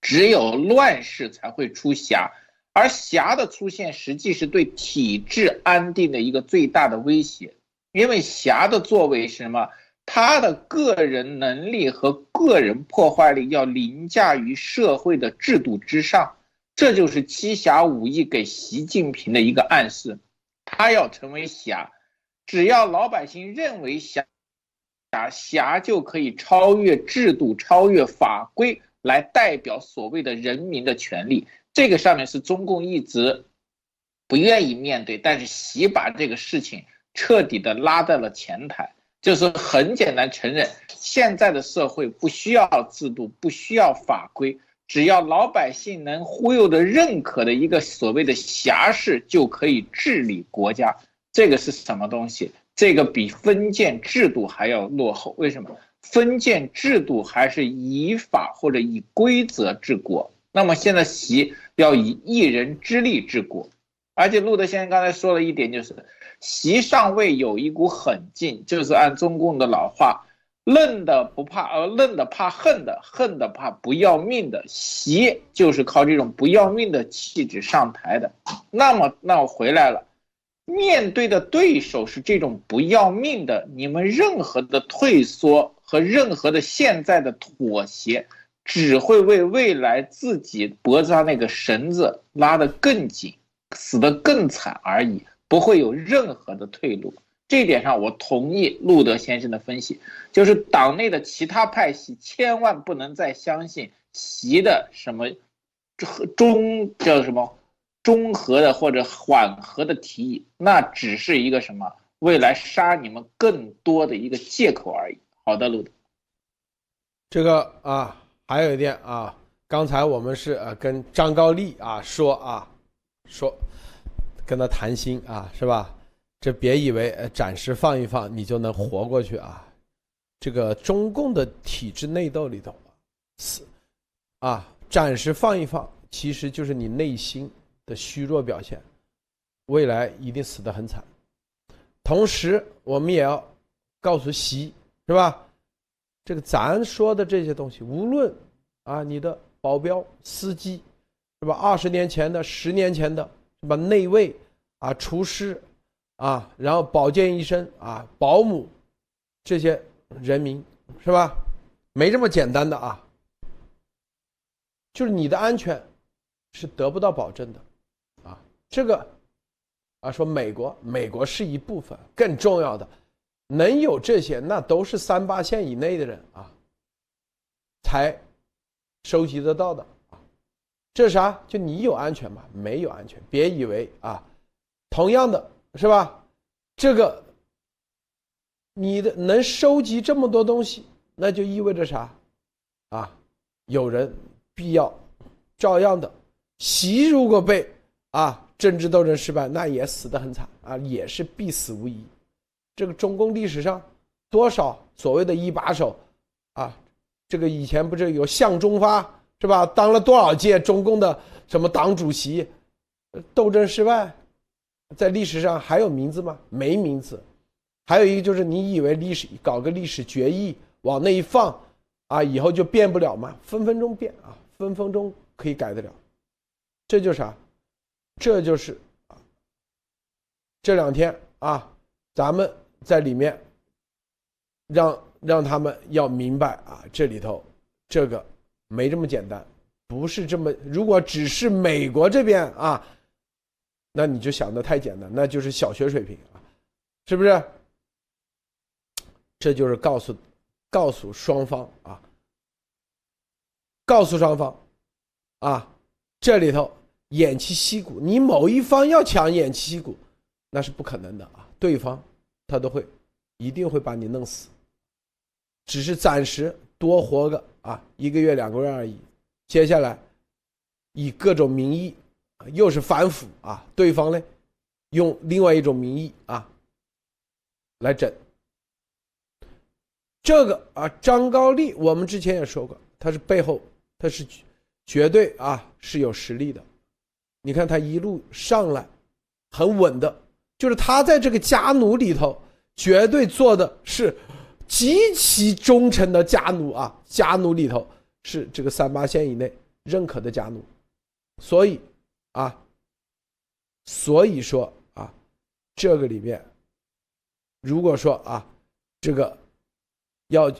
只有乱世才会出侠，而侠的出现实际是对体制安定的一个最大的威胁，因为侠的作为是什么？他的个人能力和个人破坏力要凌驾于社会的制度之上。这就是七侠五义给习近平的一个暗示，他要成为侠，只要老百姓认为侠，侠侠就可以超越制度、超越法规，来代表所谓的人民的权利。这个上面是中共一直不愿意面对，但是习把这个事情彻底的拉在了前台，就是很简单承认，现在的社会不需要制度，不需要法规。只要老百姓能忽悠的认可的一个所谓的侠士，就可以治理国家。这个是什么东西？这个比封建制度还要落后。为什么？封建制度还是以法或者以规则治国。那么现在习要以一人之力治国，而且路德先生刚才说了一点，就是习上位有一股狠劲，就是按中共的老话。愣的不怕，而愣的怕恨的，恨的怕不要命的。习就是靠这种不要命的气质上台的。那么，那我回来了，面对的对手是这种不要命的，你们任何的退缩和任何的现在的妥协，只会为未来自己脖子上那个绳子拉得更紧，死得更惨而已，不会有任何的退路。这一点上，我同意路德先生的分析，就是党内的其他派系千万不能再相信习的什么中叫什么中和的或者缓和的提议，那只是一个什么未来杀你们更多的一个借口而已。好的，路德，这个啊，还有一点啊，刚才我们是呃跟张高丽啊说啊说，跟他谈心啊，是吧？这别以为呃暂时放一放你就能活过去啊！这个中共的体制内斗里头，是啊，暂时放一放，其实就是你内心的虚弱表现，未来一定死得很惨。同时，我们也要告诉习，是吧？这个咱说的这些东西，无论啊，你的保镖、司机，是吧？二十年前的、十年前的，是吧？内卫啊，厨师。啊，然后保健医生啊，保姆，这些人民是吧？没这么简单的啊，就是你的安全是得不到保证的，这个啊，说美国，美国是一部分，更重要的，能有这些，那都是三八线以内的人啊，才收集得到的啊，这啥？就你有安全吗？没有安全，别以为啊，同样的。是吧？这个，你的能收集这么多东西，那就意味着啥？啊，有人必要照样的。习如果被啊政治斗争失败，那也死得很惨啊，也是必死无疑。这个中共历史上多少所谓的一把手啊，这个以前不是有向忠发是吧？当了多少届中共的什么党主席，斗争失败。在历史上还有名字吗？没名字。还有一个就是，你以为历史搞个历史决议往那一放，啊，以后就变不了吗？分分钟变啊，分分钟可以改得了。这就是啥？这就是，这两天啊，咱们在里面让让他们要明白啊，这里头这个没这么简单，不是这么。如果只是美国这边啊。那你就想的太简单，那就是小学水平啊，是不是？这就是告诉，告诉双方啊，告诉双方，啊，这里头偃旗息鼓，你某一方要抢偃旗息鼓，那是不可能的啊，对方他都会，一定会把你弄死。只是暂时多活个啊一个月两个月而已。接下来以各种名义，又是反腐啊，对方呢用另外一种名义啊来整。这个啊，张高丽，我们之前也说过，他是背后他是绝对啊是有实力的。你看他一路上来很稳的，就是他在这个家奴里头绝对做的是极其忠诚的家奴啊，家奴里头是这个三八线以内认可的家奴，所以啊，所以说啊，这个里面如果说啊，这个。要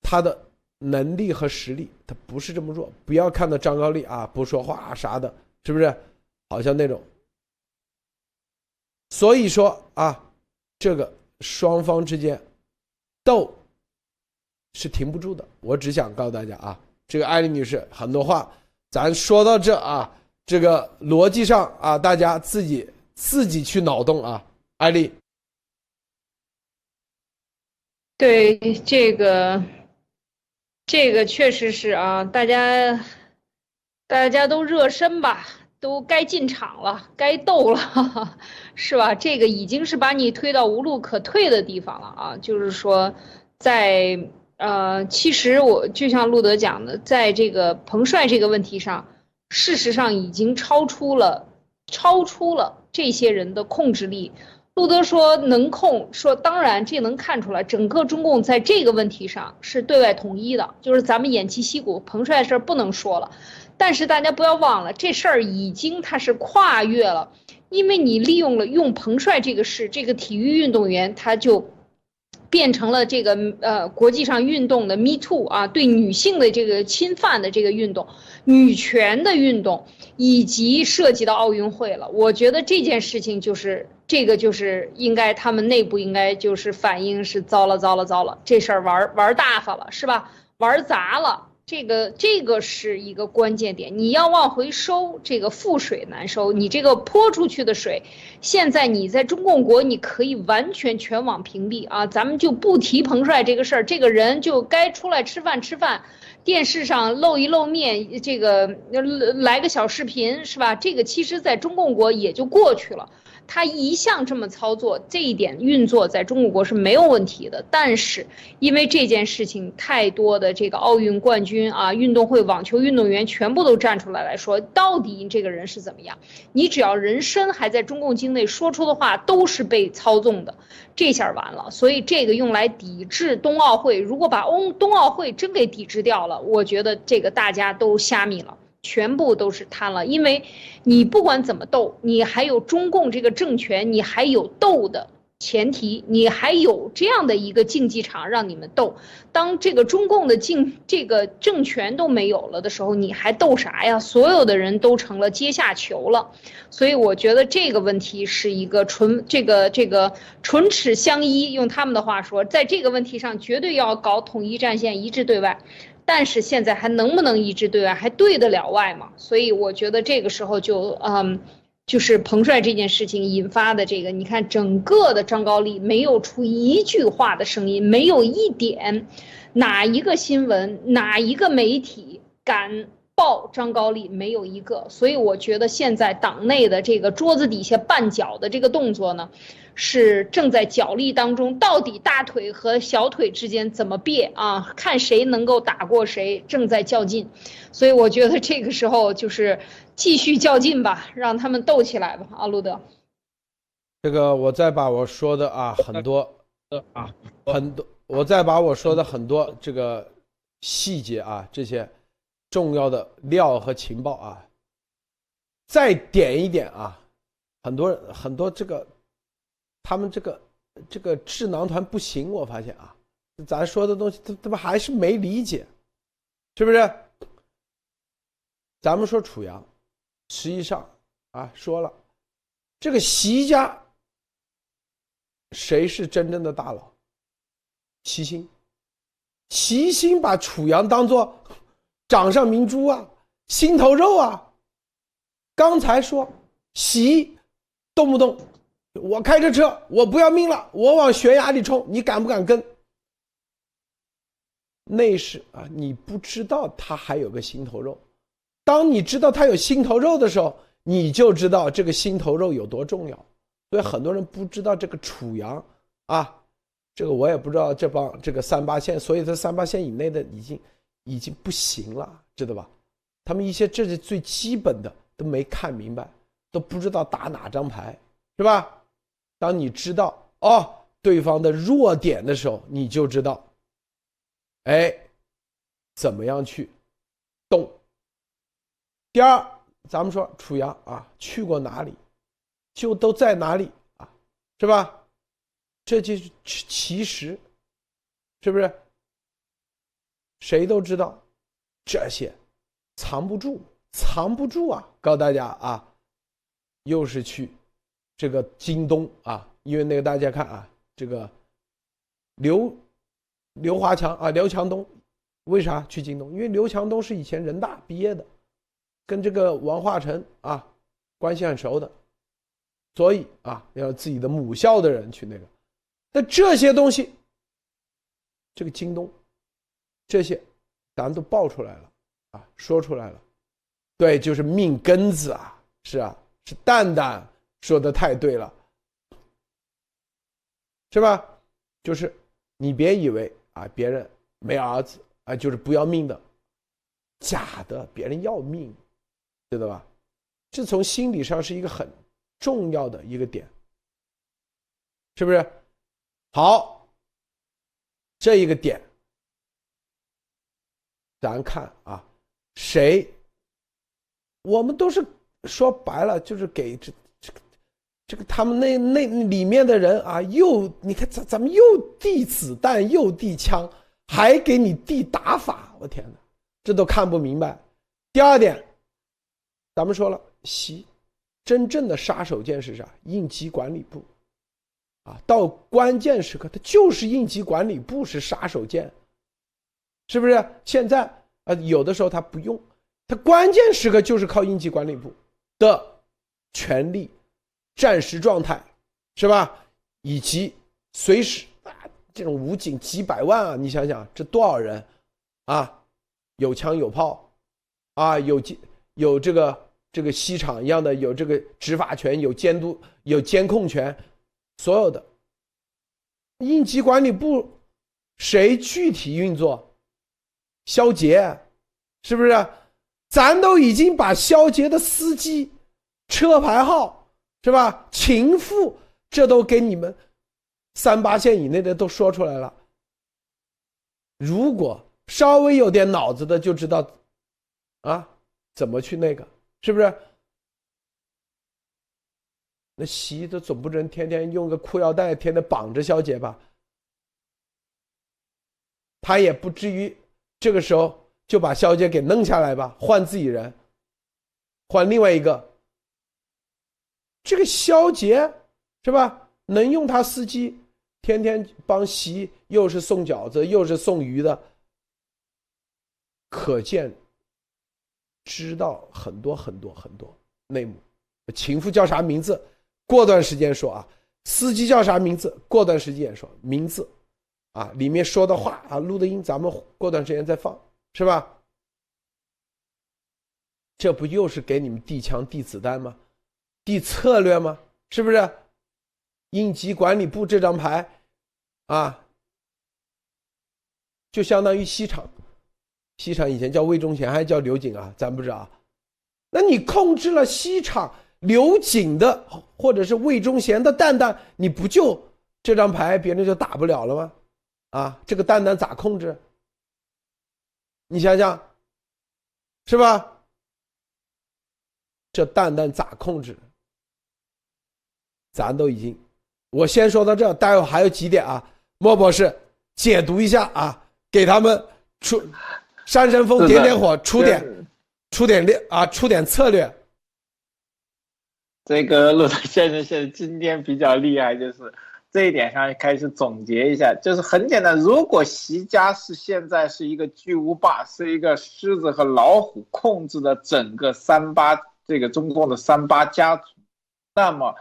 他的能力和实力，他不是这么弱。不要看到张高丽啊，不说话啥的，是不是？好像那种。所以说啊，这个双方之间斗是停不住的。我只想告诉大家啊，这个艾丽女士很多话，咱说到这啊，这个逻辑上啊，大家自己自己去脑洞啊，艾丽。对这个，这个确实是啊，大家大家都热身吧，都该进场了，该斗了，是吧？这个已经是把你推到无路可退的地方了啊！就是说，在呃，其实我就像路德讲的，在这个彭帅这个问题上，事实上已经超出了超出了这些人的控制力。路德说能控，说当然这能看出来，整个中共在这个问题上是对外统一的，就是咱们偃旗息鼓，彭帅的事儿不能说了。但是大家不要忘了，这事儿已经他是跨越了，因为你利用了用彭帅这个事，这个体育运动员他就。变成了这个呃国际上运动的 Me Too 啊，对女性的这个侵犯的这个运动，女权的运动，以及涉及到奥运会了。我觉得这件事情就是这个就是应该他们内部应该就是反应是糟了糟了糟了，这事儿玩玩大发了是吧？玩砸了。这个这个是一个关键点，你要往回收，这个覆水难收。你这个泼出去的水，现在你在中共国，你可以完全全网屏蔽啊！咱们就不提彭帅这个事儿，这个人就该出来吃饭吃饭，电视上露一露面，这个来个小视频是吧？这个其实在中共国也就过去了。他一向这么操作，这一点运作在中国国是没有问题的。但是因为这件事情太多的这个奥运冠军啊，运动会网球运动员全部都站出来来说，到底这个人是怎么样？你只要人身还在中共境内说出的话都是被操纵的，这下完了。所以这个用来抵制冬奥会，如果把欧冬奥会真给抵制掉了，我觉得这个大家都虾米了。全部都是贪了，因为你不管怎么斗，你还有中共这个政权，你还有斗的前提，你还有这样的一个竞技场让你们斗。当这个中共的竞这个政权都没有了的时候，你还斗啥呀？所有的人都成了阶下囚了。所以我觉得这个问题是一个唇这个这个唇齿相依，用他们的话说，在这个问题上绝对要搞统一战线，一致对外。但是现在还能不能一致对外，还对得了外吗？所以我觉得这个时候就，嗯，就是彭帅这件事情引发的这个，你看整个的张高丽没有出一句话的声音，没有一点，哪一个新闻，哪一个媒体敢报张高丽，没有一个。所以我觉得现在党内的这个桌子底下绊脚的这个动作呢。是正在角力当中，到底大腿和小腿之间怎么别啊？看谁能够打过谁，正在较劲，所以我觉得这个时候就是继续较劲吧，让他们斗起来吧，阿，路德。这个我再把我说的啊很多啊很多，我再把我说的很多这个细节啊这些重要的料和情报啊，再点一点啊，很多人很多这个。他们这个这个智囊团不行，我发现啊，咱说的东西他他们还是没理解，是不是？咱们说楚阳，实际上啊说了，这个习家谁是真正的大佬？齐心，齐心把楚阳当做掌上明珠啊，心头肉啊。刚才说习动不动。我开着车，我不要命了，我往悬崖里冲，你敢不敢跟？那是啊，你不知道他还有个心头肉。当你知道他有心头肉的时候，你就知道这个心头肉有多重要。所以很多人不知道这个楚阳啊，这个我也不知道这帮这个三八线，所以在三八线以内的已经已经不行了，知道吧？他们一些这是最基本的都没看明白，都不知道打哪张牌，是吧？当你知道哦对方的弱点的时候，你就知道，哎，怎么样去动。第二，咱们说楚阳啊，去过哪里，就都在哪里啊，是吧？这就是其实，是不是？谁都知道这些。藏不住，藏不住啊！告诉大家啊，又是去这个京东啊，因为那个大家看啊，这个刘刘华强啊，刘强东为啥去京东？因为刘强东是以前人大毕业的，跟这个王化成啊关系很熟的，所以啊，要自己的母校的人去那个。那这些东西，这个京东这些，咱都爆出来了。啊，说出来了，对，就是命根子啊，是啊，是蛋蛋说的太对了，是吧？就是你别以为啊，别人没儿子啊，就是不要命的，假的，别人要命，知道吧？这从心理上是一个很重要的一个点，是不是？好，这一个点，咱看啊。谁？我们都是说白了，就是给这这个他们那那里面的人啊，又你看咱咱们又递子弹，又递枪，还给你递打法，我天哪，这都看不明白。第二点，咱们说了，习真正的杀手锏是啥？应急管理部啊，到关键时刻，他就是应急管理部是杀手锏，是不是？现在。啊，有的时候他不用，他关键时刻就是靠应急管理部的权力、战时状态，是吧？以及随时啊，这种武警几百万啊，你想想这多少人啊？有枪有炮啊，有监有这个这个西厂一样的，有这个执法权、有监督、有监控权，所有的应急管理部谁具体运作？肖杰，是不是？咱都已经把肖杰的司机、车牌号，是吧？情妇，这都给你们三八线以内的都说出来了。如果稍微有点脑子的，就知道啊，怎么去那个，是不是？那习的总不能天天用个裤腰带，天天绑着肖杰吧？他也不至于。这个时候就把肖杰给弄下来吧，换自己人，换另外一个。这个肖杰是吧？能用他司机天天帮席，又是送饺子，又是送鱼的，可见知道很多很多很多内幕。情妇叫啥名字？过段时间说啊。司机叫啥名字？过段时间说名字。啊，里面说的话啊，录的音，咱们过段时间再放，是吧？这不又是给你们递枪递子弹吗？的策略吗？是不是？应急管理部这张牌，啊，就相当于西厂，西厂以前叫魏忠贤还是叫刘瑾啊？咱不知道。那你控制了西厂刘瑾的或者是魏忠贤的蛋蛋，你不就这张牌，别人就打不了了吗？啊，这个蛋蛋咋控制？你想想，是吧？这蛋蛋咋控制？咱都已经，我先说到这，待会还有几点啊，莫博士解读一下啊，给他们出山神风、点点火，出点出点力啊，出点策略。这个陆德先生现在今天比较厉害，就是。这一点上开始总结一下，就是很简单。如果习家是现在是一个巨无霸，是一个狮子和老虎控制的整个三八这个中共的三八家族，那么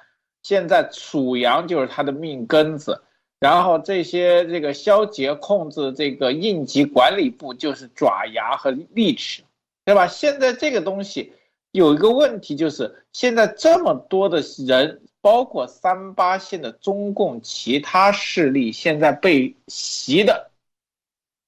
现在楚阳就是他的命根子。然后这些这个消节控制这个应急管理部就是爪牙和利齿，对吧？现在这个东西有一个问题，就是现在这么多的人，包括三八线的中共其他势力，现在被习的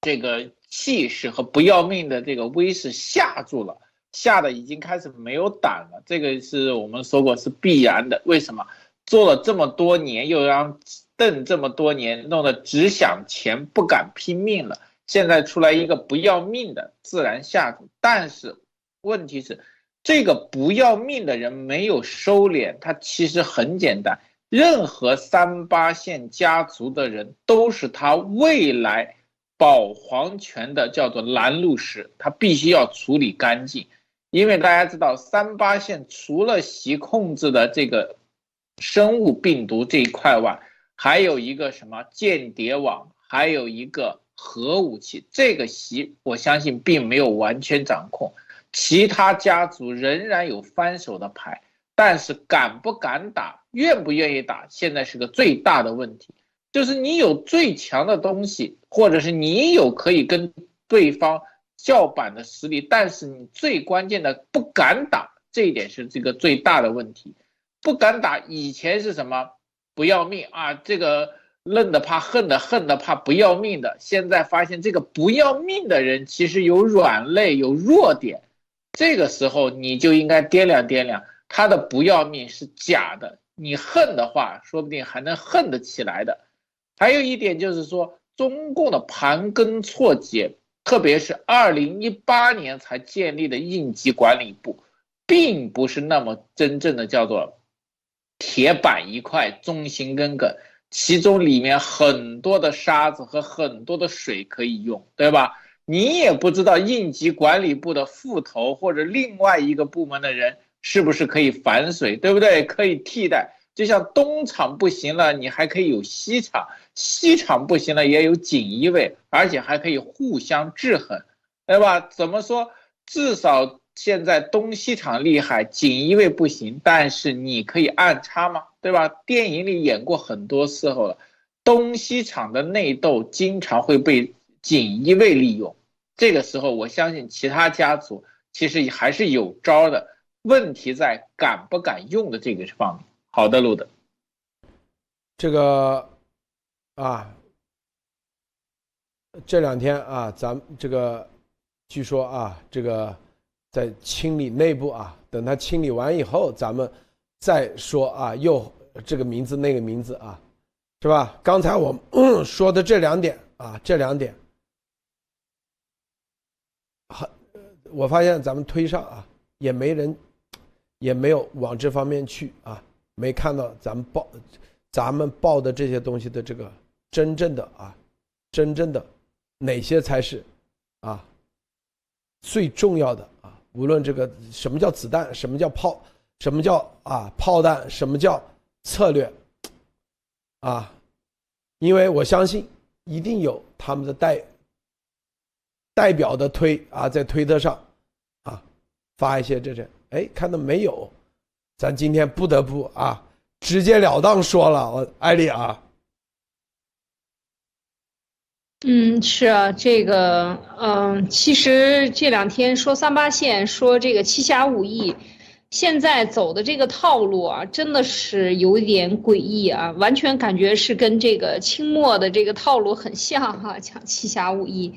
这个气势和不要命的这个威势吓住了，吓得已经开始没有胆了。这个是我们说过是必然的。为什么做了这么多年，又让邓这么多年弄得只想钱不敢拼命了？现在出来一个不要命的，自然吓住。但是问题是，这个不要命的人没有收敛，他其实很简单。任何三八线家族的人都是他未来。保皇权的叫做拦路石，他必须要处理干净，因为大家知道三八线除了习控制的这个生物病毒这一块外，还有一个什么间谍网，还有一个核武器。这个习我相信并没有完全掌控，其他家族仍然有翻手的牌，但是敢不敢打，愿不愿意打，现在是个最大的问题。就是你有最强的东西，或者是你有可以跟对方叫板的实力，但是你最关键的不敢打，这一点是这个最大的问题。不敢打，以前是什么不要命啊？这个恨的怕恨的，恨的怕不要命的。现在发现这个不要命的人其实有软肋，有弱点。这个时候你就应该掂量掂量，他的不要命是假的。你恨的话，说不定还能恨得起来的。还有一点就是说，中共的盘根错节，特别是二零一八年才建立的应急管理部，并不是那么真正的叫做铁板一块、忠心耿耿，其中里面很多的沙子和很多的水可以用，对吧？你也不知道应急管理部的副头或者另外一个部门的人是不是可以反水，对不对？可以替代。就像东厂不行了，你还可以有西厂；西厂不行了，也有锦衣卫，而且还可以互相制衡，对吧？怎么说？至少现在东西厂厉害，锦衣卫不行，但是你可以暗插吗？对吧？电影里演过很多时候了，东西厂的内斗经常会被锦衣卫利用。这个时候，我相信其他家族其实还是有招的，问题在敢不敢用的这个方面。好的，路德，这个啊，这两天啊，咱们这个据说啊，这个在清理内部啊，等他清理完以后，咱们再说啊，又这个名字那个名字啊，是吧？刚才我 说的这两点啊，这两点，很，我发现咱们推上啊，也没人，也没有往这方面去啊。没看到咱们报，咱们报的这些东西的这个真正的啊，真正的哪些才是啊最重要的？无论这个什么叫子弹，什么叫炮，什么叫啊炮弹，什么叫策略啊？因为我相信一定有他们的代代表的推啊，在推特上啊发一些这些，哎，看到没有？咱今天不得不啊，直截了当说了，我艾丽啊，嗯，是啊，这个，嗯，其实这两天说三八线，说这个七侠五义，现在走的这个套路啊，真的是有点诡异啊，完全感觉是跟这个清末的这个套路很像哈，讲七侠五义，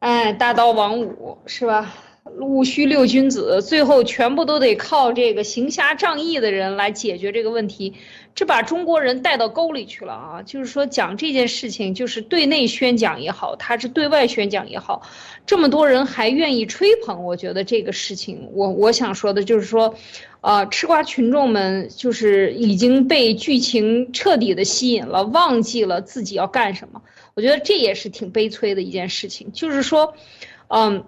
哎，大刀王五是吧？戊戌六君子，最后全部都得靠这个行侠仗义的人来解决这个问题，这把中国人带到沟里去了啊！就是说讲这件事情，就是对内宣讲也好，他是对外宣讲也好，这么多人还愿意吹捧，我觉得这个事情，我我想说的就是说，呃，吃瓜群众们就是已经被剧情彻底的吸引了，忘记了自己要干什么。我觉得这也是挺悲催的一件事情，就是说，嗯。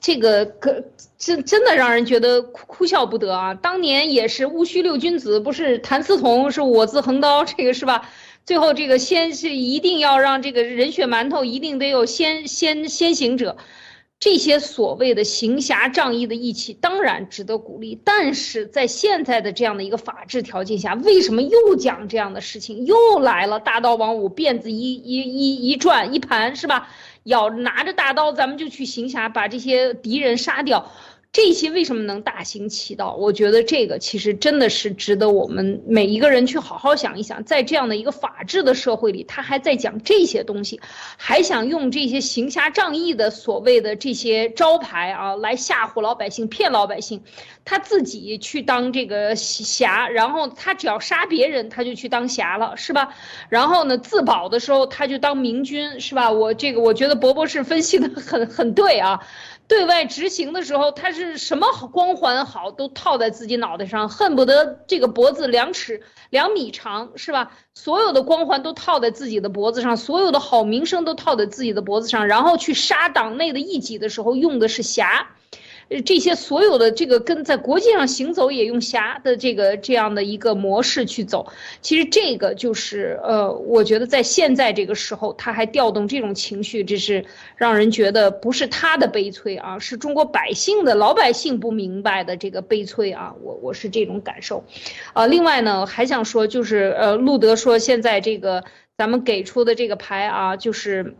这个可真真的让人觉得哭哭笑不得啊！当年也是戊戌六君子，不是谭嗣同是我自横刀，这个是吧？最后这个先是一定要让这个人血馒头一定得有先先先行者，这些所谓的行侠仗义的义气当然值得鼓励，但是在现在的这样的一个法治条件下，为什么又讲这样的事情？又来了，大刀王五辫子一一一一转一盘是吧？要拿着大刀，咱们就去行侠，把这些敌人杀掉。这些为什么能大行其道？我觉得这个其实真的是值得我们每一个人去好好想一想，在这样的一个法治的社会里，他还在讲这些东西，还想用这些行侠仗义的所谓的这些招牌啊来吓唬老百姓、骗老百姓，他自己去当这个侠，然后他只要杀别人，他就去当侠了，是吧？然后呢，自保的时候他就当明君，是吧？我这个我觉得博博士分析的很很对啊。对外执行的时候，他是什么好光环好都套在自己脑袋上，恨不得这个脖子两尺两米长，是吧？所有的光环都套在自己的脖子上，所有的好名声都套在自己的脖子上，然后去杀党内的异己的时候用的是侠。这些所有的这个跟在国际上行走也用侠的这个这样的一个模式去走，其实这个就是呃，我觉得在现在这个时候，他还调动这种情绪，这是让人觉得不是他的悲催啊，是中国百姓的老百姓不明白的这个悲催啊，我我是这种感受，啊，另外呢还想说就是呃，路德说现在这个咱们给出的这个牌啊，就是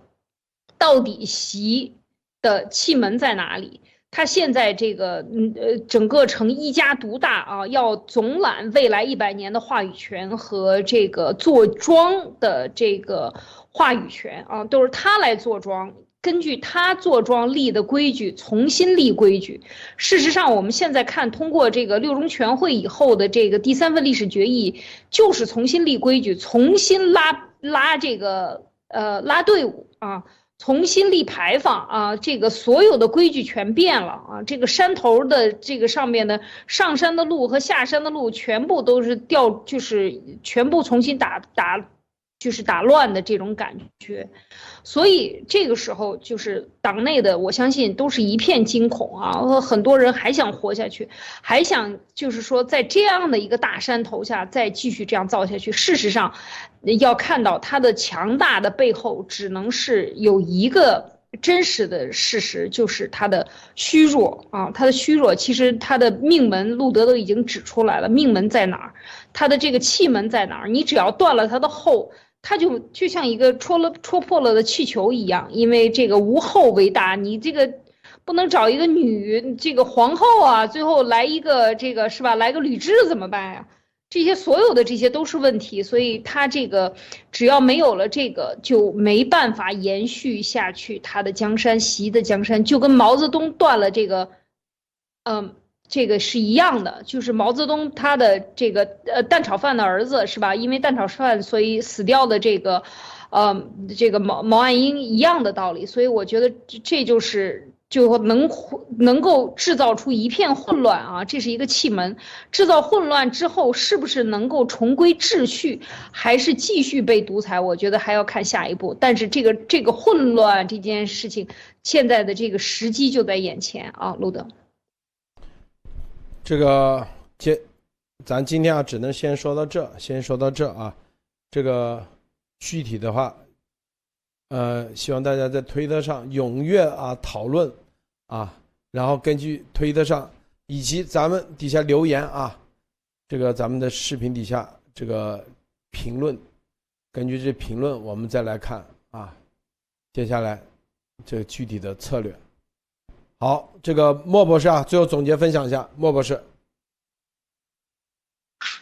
到底习的气门在哪里？他现在这个，嗯呃，整个成一家独大啊，要总揽未来一百年的话语权和这个坐庄的这个话语权啊，都是他来坐庄，根据他坐庄立的规矩重新立规矩。事实上，我们现在看通过这个六中全会以后的这个第三份历史决议，就是重新立规矩，重新拉拉这个呃拉队伍啊。重新立牌坊啊，这个所有的规矩全变了啊，这个山头的这个上面的上山的路和下山的路全部都是掉，就是全部重新打打。就是打乱的这种感觉，所以这个时候就是党内的，我相信都是一片惊恐啊，很多人还想活下去，还想就是说在这样的一个大山头下再继续这样造下去。事实上，要看到它的强大的背后，只能是有一个真实的事实，就是它的虚弱啊，它的虚弱。其实它的命门，路德都已经指出来了，命门在哪儿，它的这个气门在哪儿，你只要断了它的后。他就就像一个戳了戳破了的气球一样，因为这个无后为大，你这个不能找一个女这个皇后啊，最后来一个这个是吧？来个吕雉怎么办呀？这些所有的这些都是问题，所以他这个只要没有了这个，就没办法延续下去他的江山，习的江山，就跟毛泽东断了这个，嗯。这个是一样的，就是毛泽东他的这个呃蛋炒饭的儿子是吧？因为蛋炒饭所以死掉的这个，呃，这个毛毛岸英一样的道理。所以我觉得这就是就能能够制造出一片混乱啊，这是一个气门。制造混乱之后，是不是能够重归秩序，还是继续被独裁？我觉得还要看下一步。但是这个这个混乱这件事情，现在的这个时机就在眼前啊，路德。这个今，咱今天啊，只能先说到这，先说到这啊。这个具体的话，呃，希望大家在推特上踊跃啊讨论啊，然后根据推特上以及咱们底下留言啊，这个咱们的视频底下这个评论，根据这评论，我们再来看啊，接下来这个具体的策略。好，这个莫博士啊，最后总结分享一下，莫博士。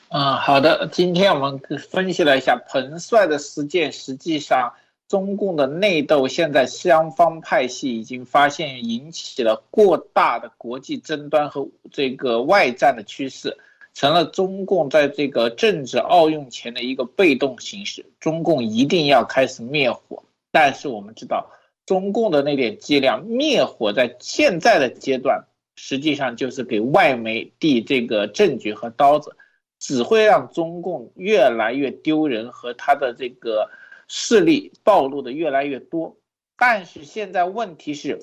嗯，好的，今天我们分析了一下彭帅的事件，实际上中共的内斗现在双方派系已经发现引起了过大的国际争端和这个外战的趋势，成了中共在这个政治奥运前的一个被动形式。中共一定要开始灭火，但是我们知道。中共的那点伎俩灭火，在现在的阶段，实际上就是给外媒递这个证据和刀子，只会让中共越来越丢人和他的这个势力暴露的越来越多。但是现在问题是，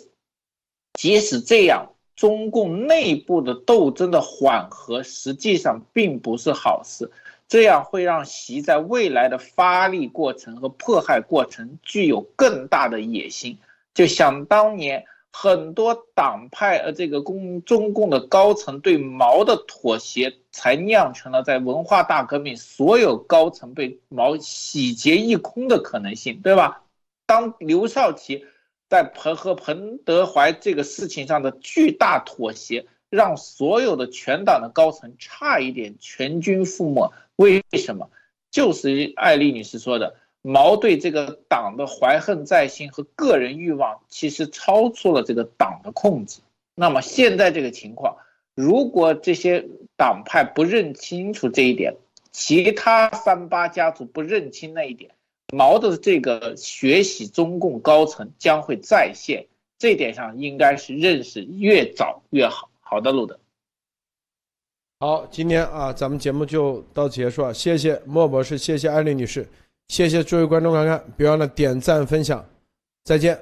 即使这样，中共内部的斗争的缓和实际上并不是好事。这样会让习在未来的发力过程和迫害过程具有更大的野心。就想当年很多党派呃这个共中共的高层对毛的妥协，才酿成了在文化大革命所有高层被毛洗劫一空的可能性，对吧？当刘少奇在彭和彭德怀这个事情上的巨大妥协，让所有的全党的高层差一点全军覆没。为什么？就是艾丽女士说的。毛对这个党的怀恨在心和个人欲望，其实超出了这个党的控制。那么现在这个情况，如果这些党派不认清楚这一点，其他三八家族不认清那一点，毛的这个学习中共高层将会再现。这点上应该是认识越早越好。好的，路德。好，今天啊，咱们节目就到结束了，谢谢莫博士，谢谢艾丽女士。谢谢诸位观众观看，别忘了点赞分享，再见。